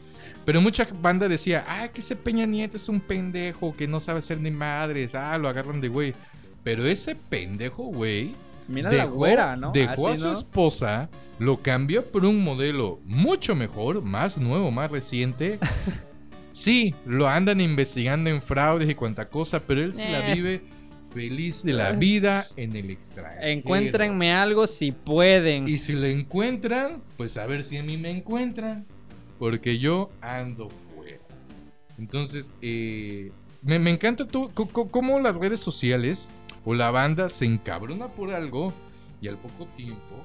Pero mucha banda decía, ah, que ese Peña Nieto es un pendejo que no sabe ser ni madres, ah, lo agarran de güey. Pero ese pendejo, güey, Mira la dejó- güera, ¿no? Dejó Así, a su ¿no? esposa, lo cambió por un modelo mucho mejor, más nuevo, más reciente. (laughs) sí, lo andan investigando en fraudes y cuanta cosa, pero él se la Eh. vive feliz de la vida en el extranjero. Encuéntrenme algo si pueden. Y si lo encuentran, pues a ver si a mí me encuentran. Porque yo ando fuera. Entonces, eh, me, me encanta co- cómo las redes sociales o la banda se encabrona por algo y al poco tiempo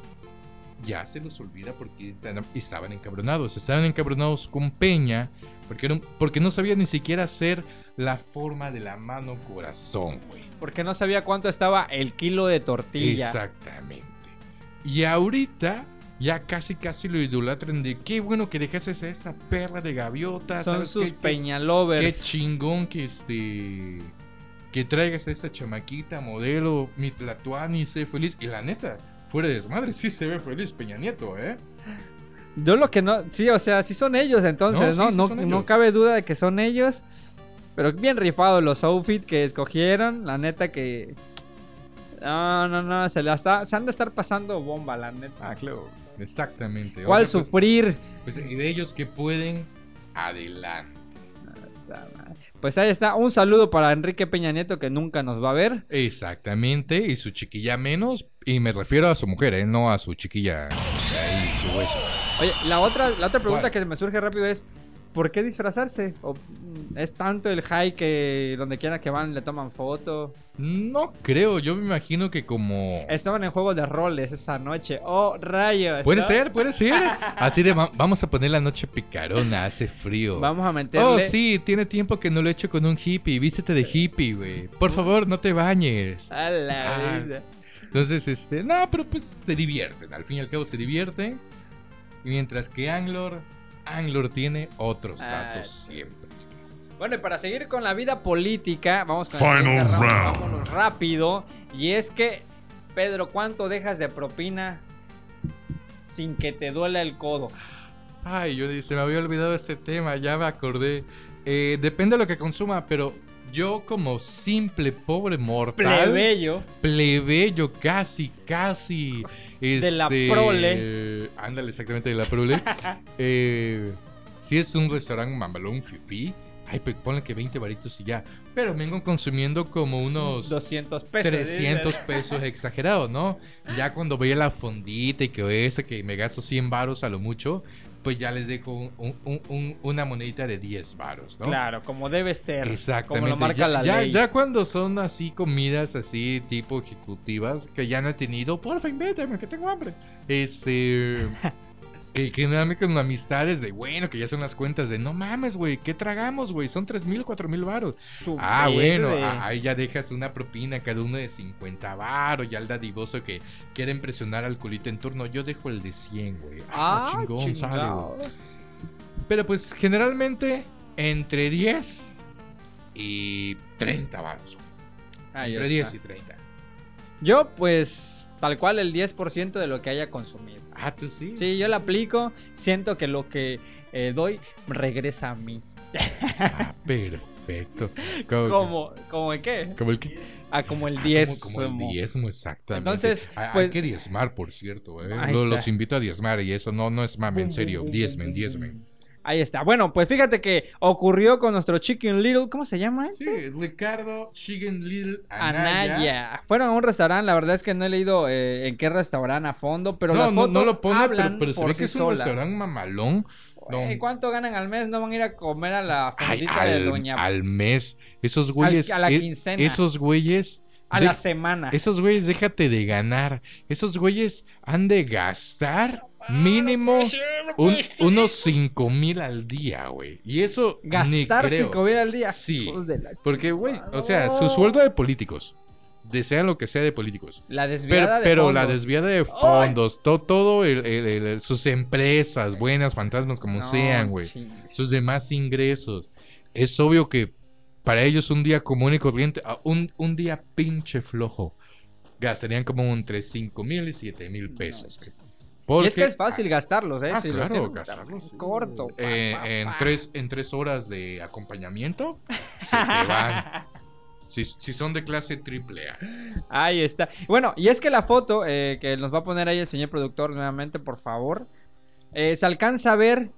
ya se los olvida porque estaban encabronados. Estaban encabronados con Peña porque, un- porque no sabía ni siquiera hacer la forma de la mano corazón, güey. Porque no sabía cuánto estaba el kilo de tortilla. Exactamente. Y ahorita ya casi casi lo idolatran de qué bueno que dejaste a esa perra de gaviota. Son ¿sabes sus qué? Peñalovers. Qué chingón que este que traigas a esta chamaquita modelo, mi Tlatuani, sé feliz. Y la neta, fuera de desmadre, sí se ve feliz Peña Nieto, ¿eh? Yo lo que no. Sí, o sea, sí son ellos entonces, No, ¿no? sí, No, cabe duda de que son ellos. Pero bien rifados los outfits que escogieron. La neta que. No, no, no. Se, la está- se han de estar pasando bomba, la neta. Ah, claro. Exactamente. ¿Cuál pues- sufrir? Pues, y de ellos que pueden, adelante. Pues ahí está. Un saludo para Enrique Peña Nieto que nunca nos va a ver. Exactamente, y su chiquilla menos, y me refiero a su mujer, ¿eh? no a su chiquilla ahí, su hueso. Oye, la otra, la otra pregunta ¿Cuál? que me surge rápido es. ¿Por qué disfrazarse? ¿O, mm, ¿Es tanto el high que donde quiera que van le toman foto? No creo, yo me imagino que como... Estaban en juego de roles esa noche. ¡Oh, rayos! Puede ¿no? ser, puede ser. Así de, va- vamos a poner la noche picarona, hace frío. Vamos a meterle. Oh, sí, tiene tiempo que no lo he hecho con un hippie, vístete de hippie, güey. Por favor, no te bañes. A la Ah. vida. Entonces, este, no, pero pues se divierten, al fin y al cabo se divierten. Y mientras que Anglor, Anglor tiene otros Ah, datos siempre. Bueno, y para seguir con la vida política, vamos con Final el round. Vámonos rápido. Y es que, Pedro, ¿cuánto dejas de propina sin que te duela el codo? Ay, yo se me había olvidado ese tema, ya me acordé. Eh, depende de lo que consuma, pero yo como simple pobre mortal. Plebeyo. plebeyo, casi, casi. De la este, prole. Ándale, exactamente, de la prole. (laughs) eh, si es un restaurante mamalón fifi, ay, pues ponle que 20 varitos y ya. Pero vengo consumiendo como unos 200 pesos. 300 pesos exagerado, ¿no? Ya cuando voy a la fondita y que ese que me gasto 100 varos a lo mucho, pues ya les dejo un- un- un- una monedita de 10 varos, ¿no? Claro, como debe ser. Exactamente. Como lo marca ya, la ya- ley. ya cuando son así comidas así tipo ejecutivas que ya no he tenido, porfa, invéntame que tengo hambre. Este (laughs) que, que con amistades de bueno, que ya son las cuentas de no mames, güey, ¿qué tragamos, güey? Son tres mil, cuatro mil varos. Ah, bueno, ah, ahí ya dejas una propina cada uno de 50 varos, ya el dadivoso que quiere impresionar al culito en turno, yo dejo el de 100, güey. Ah, Ah, chingón, sale, güey. Pero pues generalmente entre 10 y 30 varos. Ahí Entre está. 10 y 30. Yo, pues, tal cual el 10% de lo que haya consumido. Ah, tú sí. Sí, yo la aplico. Siento que lo que eh, doy regresa a mí. Ah, perfecto. Como, ¿Cómo? ¿Cómo de qué? como el que- Ah, como el ah, 10. Como, como el diezmo, exactamente. Entonces, hay, hay pues- que diezmar, por cierto. ¿eh? Ahí Lo- está. los invito a diezmar y eso no, no es mame, en serio. Diezmen, diezmen. Ahí está. Bueno, pues fíjate que ocurrió con nuestro Chicken Little. ¿Cómo se llama? Sí, Ricardo Chicken Little Anaya. Anaya. Fueron a un restaurante. La verdad es que no he leído eh, en qué restaurante a fondo. Pero no, las fotos no lo pone, pero, hablan pero se por ve que es un solas. restaurante mamalón. No. ¿Cuánto ganan al mes? No van a ir a comer a la Ay, fondita de Doña al mes. Esos güeyes. a la e- quincena. Esos güeyes A De- la semana. Esos güeyes, déjate de ganar. Esos güeyes han de gastar mínimo un- unos 5 mil al día, güey. Y eso ni Gastar creo. 5 mil al día. Sí. Porque, güey, o sea, su sueldo de políticos. Desean lo que sea de políticos. La Pero, desviada de pero la desviada de fondos, to- todo, el- el- el- sus empresas, buenas, fantasmas, como No, sean, güey. Sus demás ingresos. Es obvio que para ellos un día común y corriente, ah, un, un día pinche flojo, gastarían como entre 5 mil y 7 mil pesos. Y es que es fácil gastarlos, ¿eh? Ah, Si claro, gastarlos, sí. Corto. pa, eh, pa, en, tres, en tres horas de acompañamiento, se te van. (laughs) Si, si son de clase triple A. Ahí está. Bueno, y es que la foto eh, que nos va a poner ahí el señor productor nuevamente, por favor, eh, se alcanza a ver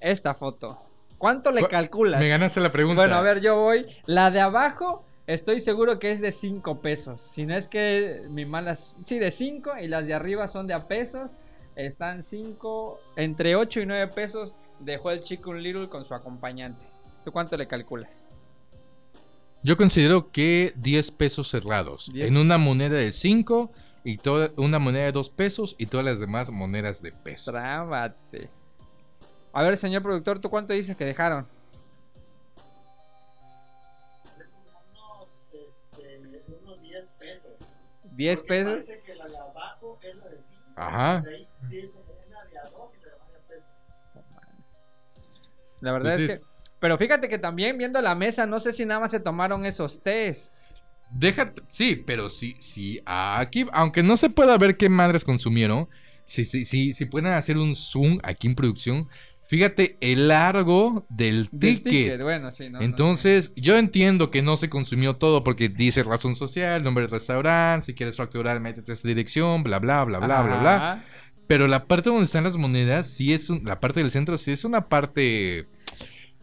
esta foto. ¿Cuánto le Cu- calculas? Me ganaste la pregunta. Bueno, a ver, yo voy. La de abajo, estoy seguro que es de 5 pesos. Si no es que mi malas. Sí, de 5. Y las de arriba son de a pesos. Están 5. Entre 8 y 9 pesos. Dejó el Chicken Little con su acompañante. ¿Tú cuánto le calculas? Yo considero que 10 pesos cerrados. 10. En una moneda de 5 y toda una moneda de 2 pesos y todas las demás monedas de peso. Trábate. A ver, señor productor, ¿tú cuánto dices que dejaron? unos, este, unos 10 pesos. 10 Porque pesos. Parece que la de abajo es la de 5. Ajá. De ahí sí, como una de a 2 y la verdad es Entonces- que. Pero fíjate que también viendo la mesa, no sé si nada más se tomaron esos tés. Déjate, sí, pero sí, sí, aquí, aunque no se pueda ver qué madres consumieron, si, si, si, si pueden hacer un zoom aquí en producción, fíjate el largo del ticket. ticket, Bueno, sí, no, no, Entonces, yo entiendo que no se consumió todo porque dice razón social, nombre del restaurante, si quieres facturar, métete a esta dirección, bla, bla, bla, bla, bla, bla. Pero la parte donde están las monedas, sí es un- la parte del centro, sí es una parte,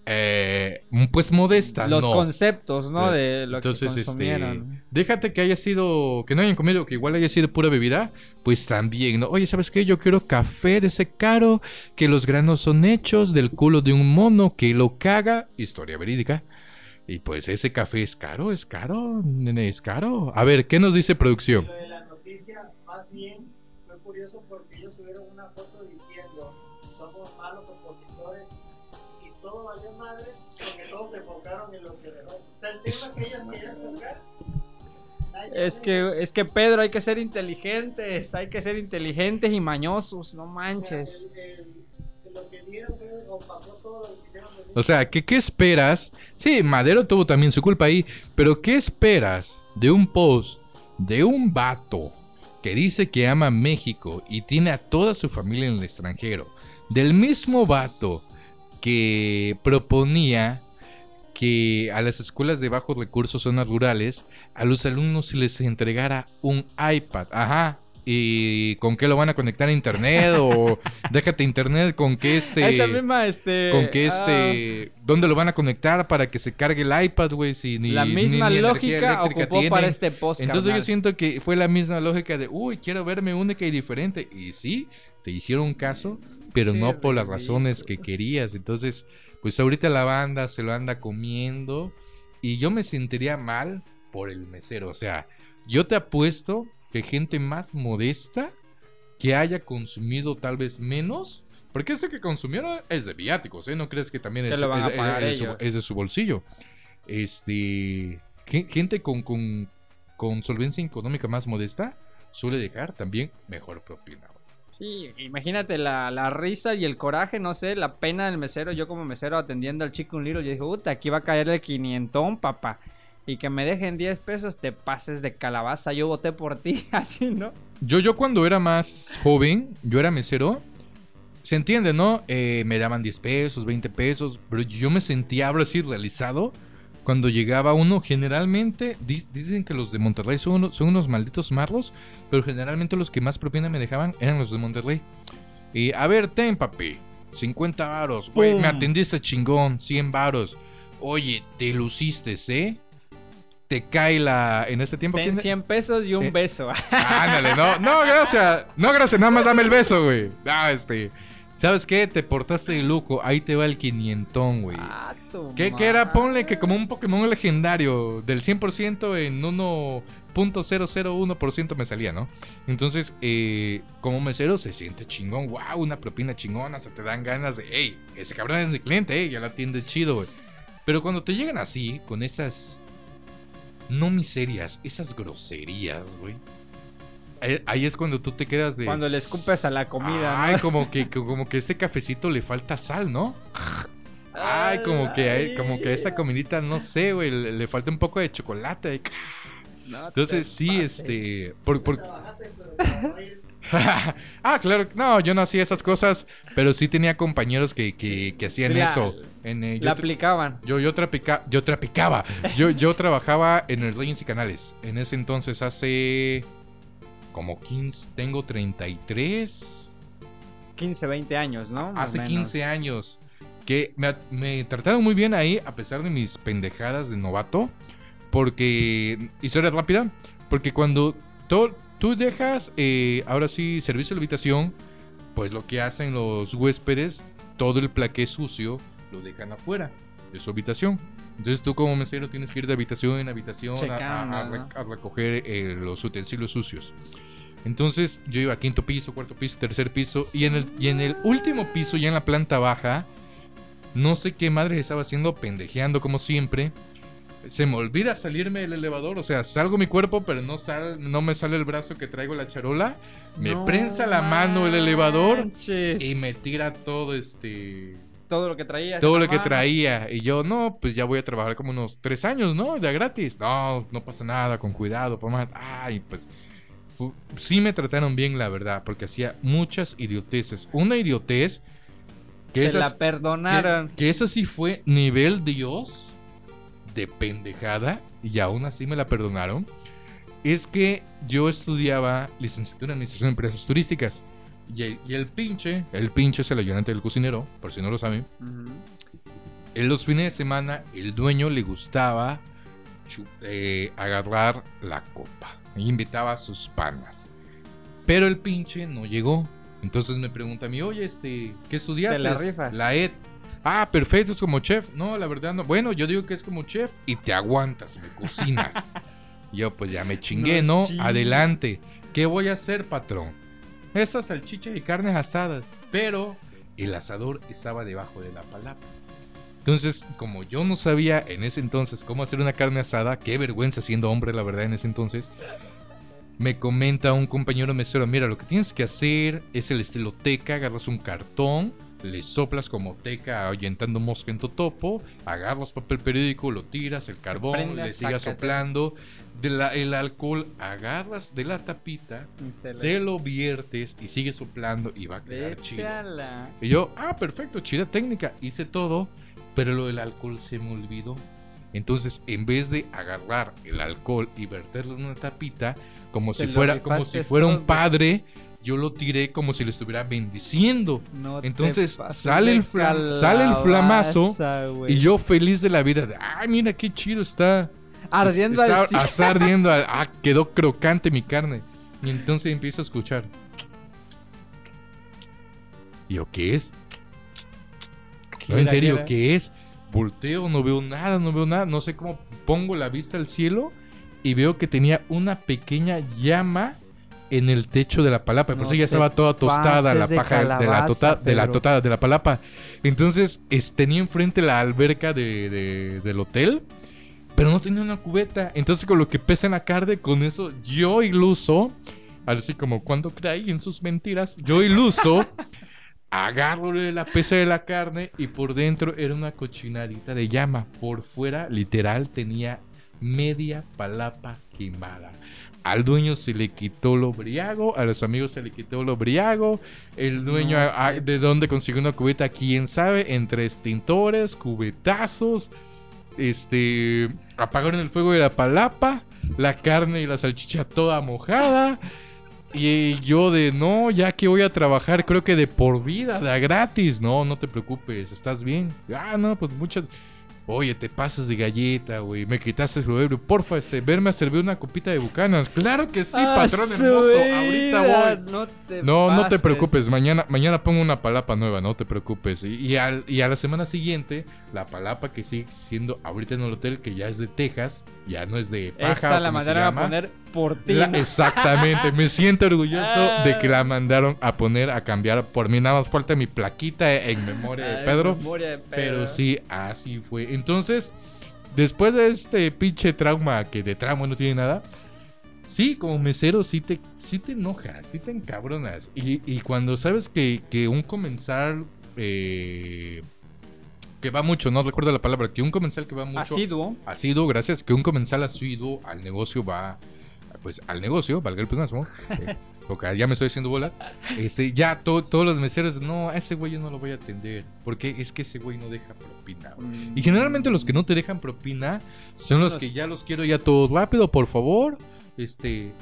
eh, pues modesta, Los ¿no? conceptos, ¿no? De lo Entonces, que este, consumieron. déjate que haya sido, que no hayan comido, que igual haya sido pura bebida, pues también, ¿no? Oye, ¿sabes qué? Yo quiero café de ese caro, que los granos son hechos del culo de un mono que lo caga, historia verídica. Y pues ese café es caro, es caro, nene, es caro. A ver, ¿qué nos dice producción? Es que, es que Pedro, hay que ser inteligentes, hay que ser inteligentes y mañosos, no manches. O sea, ¿qué, ¿qué esperas? Sí, Madero tuvo también su culpa ahí, pero ¿qué esperas de un post de un vato que dice que ama México y tiene a toda su familia en el extranjero? Del mismo vato que proponía que a las escuelas de bajos recursos, zonas rurales, a los alumnos se les entregara un iPad. Ajá. ¿Y con qué lo van a conectar a internet? O (laughs) déjate internet con que este... Esa misma, este. Con ah, este. ¿Dónde lo van a conectar para que se cargue el iPad, güey? Si ni, la misma ni- ni lógica ocupó tienen? para este post. Entonces yo siento que fue la misma lógica de, uy, quiero verme única y diferente. Y sí, te hicieron caso, pero Sí, no por las razones que querías. Entonces, pues ahorita la banda se lo anda comiendo. Y yo me sentiría mal por el mesero. O sea, yo te apuesto que gente más modesta que haya consumido tal vez menos. Porque ese que consumieron es de viáticos, ¿eh? No crees que también es, lo van a es- es de su- ellos. es de su bolsillo. Este. gen- Gente con, con, con solvencia económica más modesta suele dejar también mejor propina. Sí, imagínate la, la risa y el coraje, no sé, la pena del mesero. Yo como mesero atendiendo al chico un little, yo dije, puta, aquí va a caer el quinientón, papá. Y que me dejen 10 pesos, te pases de calabaza, yo voté por ti, (laughs) así, ¿no? Yo, yo cuando era más joven, yo era mesero. Se entiende, ¿no? Eh, me daban 10 pesos, 20 pesos, pero yo me sentía ahora realizado cuando llegaba uno. Generalmente, di- dicen que los de Monterrey son, unos- son unos malditos marros, pero generalmente los que más propina me dejaban eran los de Monterrey. Y a ver, ten, papi, 50 varos, güey, me Pum. atendiste chingón, 100 varos. Oye, te luciste, ¿eh? Te cae la. En este tiempo. Ten ¿quién- 100 pesos y un Eh, beso. (laughs) Ándale, no, no, gracias. No, gracias, nada más dame el beso, güey. Ah, este. ¿Sabes qué? Te portaste de lujo. Ahí te va el quinientón, güey. Ah, tu ¿Qué, qué era? Ponle que como un Pokémon legendario, del 100% en 1.001% me salía, ¿no? Entonces, eh, como mesero se siente chingón, wow, una propina chingona, se te dan ganas de, hey, ese cabrón es mi cliente, hey, ya la atiende chido, güey. Pero cuando te llegan así, con esas, no miserias, esas groserías, güey. eh, Ahí es cuando tú te quedas de... Cuando le escupes a la comida, Ay, ¿no? como que, (laughs) como que este cafecito le falta sal, ¿no? Ay, como que, como que a esta comidita, no sé, güey, le, le falta un poco de chocolate. No (laughs) Entonces, sí, pases. este. Por, por... (laughs) ah, claro, no, yo no hacía esas cosas, pero sí tenía compañeros que, que, que hacían eso. En, eh, La aplicaban. yo, yo, trapica- yo trapicaba. Yo, yo trabajaba en el Legends y Canales. En ese entonces, hace como 15, tengo 33. 15, 20 años, ¿no? Más Hace menos. 15 años. Que me, me trataron muy bien ahí, a pesar de mis pendejadas de novato. Porque. Historia rápida. Porque cuando to- tú dejas, eh, ahora sí, servicio de habitación, pues lo que hacen los huéspedes, todo el plaqué sucio, lo dejan afuera de su habitación. Entonces tú como mesero tienes que ir de habitación en habitación a recoger eh, los utensilios sucios. Entonces yo iba a quinto piso, cuarto piso, tercer piso y en el, y en el último piso, ya en la planta baja, no sé qué madre estaba haciendo, pendejeando como siempre. Se me olvida salirme del elevador, o sea, salgo mi cuerpo, pero no, sal, no me sale el brazo que traigo la charola. Me No prensa la mano el elevador manches. y me tira todo este Todo lo que traía. todo lo que traía. Y yo, no, pues ya voy a trabajar como unos tres años, ¿no? Ya gratis. No, no pasa nada, con cuidado, mamá. Ay, pues. sí me trataron bien, la verdad, porque hacía muchas idioteces. Una idiotez que esas- la perdonaron. que, que eso sí fue nivel Dios de pendejada y aún así me la perdonaron. Es que yo estudiaba licenciatura en Administración de Empresas Turísticas. Y el, y el pinche, el pinche es el ayudante del cocinero, por si no lo saben. Ujú. En los fines de semana, el dueño le gustaba eh, agarrar la copa. E invitaba a sus panas. Pero el pinche no llegó. Entonces me pregunta a mí, oye, este, ¿qué estudiaste? Te la rifas. La ED. Ah, perfecto, es como chef. No, la verdad no. Bueno, yo digo que es como chef y te aguantas, me cocinas. (laughs) yo pues ya me chingué, No. Adelante. ¿Qué voy a hacer, patrón? Estas salchichas y carnes asadas. Pero el asador estaba debajo de la palapa. Entonces, como yo no sabía en ese entonces cómo hacer una carne asada, qué vergüenza siendo hombre, la verdad, en ese entonces, me comenta un compañero mesero, mira, lo que tienes que hacer es el estilo teca, agarras un cartón, le soplas como teca ahuyentando mosca en totopo, agarras papel periódico, lo tiras, el carbón, Prende, le sigas soplando, de la- el alcohol agarras de la tapita, se lo viertes y sigues soplando y va a quedar chido. Y yo, ah, perfecto, chida técnica. Hice todo, pero lo del alcohol se me olvidó. Entonces, en vez de agarrar el alcohol y verterlo en una tapita, como Te si fuera, como si fuera un padre, yo lo tiré como si lo estuviera bendiciendo. No Entonces, sale el sale el flamazo. Y yo feliz de la vida, de, ay, mira qué chido está. Ardiendo está, al cien. Está ardiendo, al- (laughs) ah, quedó crocante mi carne. Y entonces empiezo a escuchar. ¿Y yo qué es? No, en serio. ¿qué es? Volteo, no veo nada, no veo nada. No sé cómo pongo la vista al cielo y veo que tenía una pequeña llama en el techo de la palapa. Por No eso ya estaba toda tostada la de paja de, la tota- de la Pedro. totada de la palapa. Entonces es- tenía enfrente la alberca de- de- del hotel, pero no tenía una cubeta. Entonces con lo que pesa en la carne, con eso yo iluso, así como cuando creí en sus mentiras, yo iluso, (laughs) agarro la pesa de la carne y por dentro era una cochinadita de llama. Por fuera, literal, tenía media palapa quemada. Al dueño se le quitó lo briago, a los amigos se le quitó lo briago. El dueño, No, a- a- ¿de dónde consiguió una cubeta? Quién sabe, entre extintores, cubetazos. Este. Apagaron el fuego de la palapa, la carne y la salchicha toda mojada. Y yo de no, ya que voy a trabajar, creo que de por vida, de a gratis. No, no te preocupes, estás bien. Ah, no, pues muchas. Oye, te pasas de galleta, güey. Me quitaste el ebrio. Porfa, este, verme a servir una copita de bucanas. Claro que sí, Ah, patrón hermoso. vida, Ahorita voy. No, te, No, no te preocupes. Mañana, mañana pongo una palapa nueva, no te preocupes. Y, y al- y a la semana siguiente, la palapa que sigue siendo ahorita en el hotel, que ya es de Texas, ya no es de paja. Esa la mandaron a poner por ti. La- ¿no? exactamente, me siento orgulloso Ah. (laughs) de que la mandaron a poner, a cambiar. Por mí nada más falta mi plaquita en memoria de Ay, Pedro. memoria de Pedro. Pero sí, así fue. Entonces, después de este pinche trauma, que de trauma no tiene nada, sí, como mesero, sí te, sí te enojas, sí te encabronas. Y, y cuando sabes que, que un comensal eh, que va mucho, no recuerdo la palabra, que un comensal que va mucho. Asiduo. Asiduo, gracias, que un comensal asiduo al negocio va, pues al negocio, valga el pleonasmo, eh, (laughs) ya me estoy haciendo bolas, este, ya to- todos los meseros, no, a ese güey yo no lo voy a atender, porque es que ese güey no deja propina. güey". Y generalmente los que no te dejan propina son los que ya los quiero ya todos rápido, por favor, este...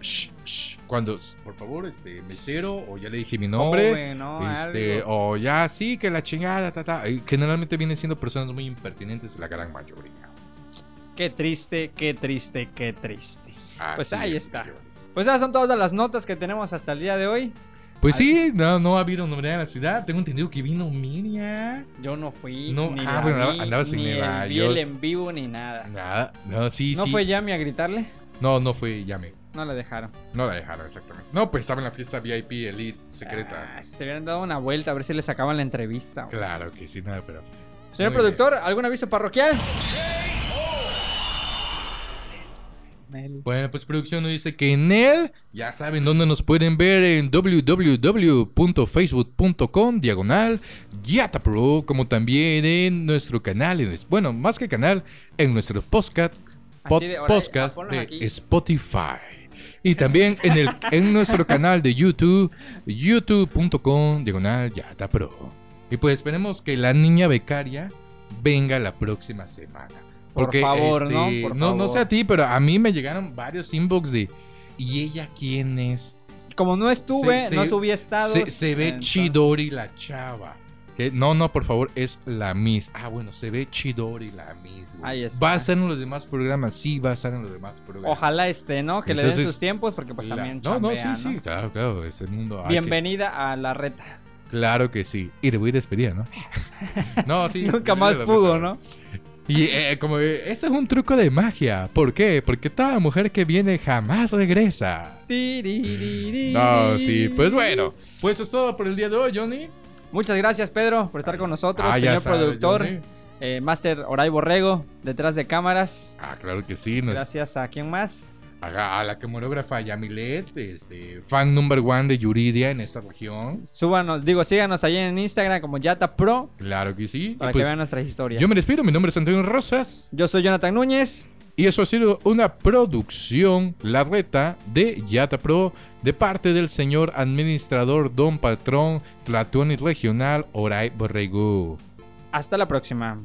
shh, shh, Cuando, por favor, este, mesero, o ya le dije mi nombre, este, o ya sí, que la chingada, ta, ta. Generalmente vienen siendo personas muy impertinentes, la gran mayoría. Qué triste, qué triste, qué triste. Pues ahí es, está. señor. Pues esas son todas las notas que tenemos hasta el día de hoy. Pues sí, no, no ha habido novedad en la ciudad. Tengo entendido que vino Miriam. Yo no fui, No, ni ah, bueno, vi, andabas en ni el, vi York. el en vivo, ni nada. Nada, no, sí, ¿No sí. fue Yami a gritarle? No, no fue Yame. No la dejaron. No la dejaron, exactamente. No, pues estaba en la fiesta VIP Elite secreta. Ah, se hubieran dado una vuelta a ver si le sacaban la entrevista. güey. Claro que sí, nada, pero. Señor productor, ¿algún aviso parroquial? Bueno, pues producción nos dice que en él ya saben dónde nos pueden ver en www.facebook.com diagonal Yatapro, como también en nuestro canal, en, bueno, más que canal, en nuestro podcast, pod- de, ahora, podcast de aquí. Spotify. Y también en, el, en nuestro canal de YouTube, youtube.com diagonal Yatapro. Y pues esperemos que la niña becaria venga la próxima semana. Por favor, este, ¿no? Por no, no sé a ti, pero a mí me llegaron varios inbox de ¿y ella quién es? Como no estuve, Se- no se- subí estados. Se, se ve entonces- Chidori la chava. No, no, por favor, es la Miss. Ah, bueno, se ve Chidori la Miss. güey. Ahí está. ¿Va a estar en los demás programas? Sí, va a estar en los demás programas. Ojalá esté, ¿no? Que le den sus tiempos porque pues La- también No, no, sí, sí, claro, claro. Este mundo. hay que- Bienvenida a la reta. Claro que sí. Y le voy a despedir, ¿no? (laughs) (laughs) no, sí. Nunca más pudo. ¿no? Y eh, como, eh, ese es un truco de magia. ¿Por qué? Porque toda mujer que viene jamás regresa. No, sí, pues bueno. Pues eso es todo por el día de hoy, Johnny. Muchas gracias, Pedro, por estar con nosotros, Ah, señor productor. Johnny. Eh, Master Oray Borrego, detrás de cámaras. Ah, claro que sí. nos- Gracias a quién más. A, a la camarógrafa Yamilet, este, fan number one de Yuridia en esta región. Súbanos, digo, síganos ahí en Instagram como Yata Pro Claro que sí. Y para pues, que vean nuestras historias. yo me despido, mi nombre es Antonio Rosas. Yo soy Jonathan Núñez. Y eso ha sido una producción, la reta de Yata Pro, de parte del señor administrador Don Patrón Tlatuani Regional Oray Borrego. Hasta la próxima.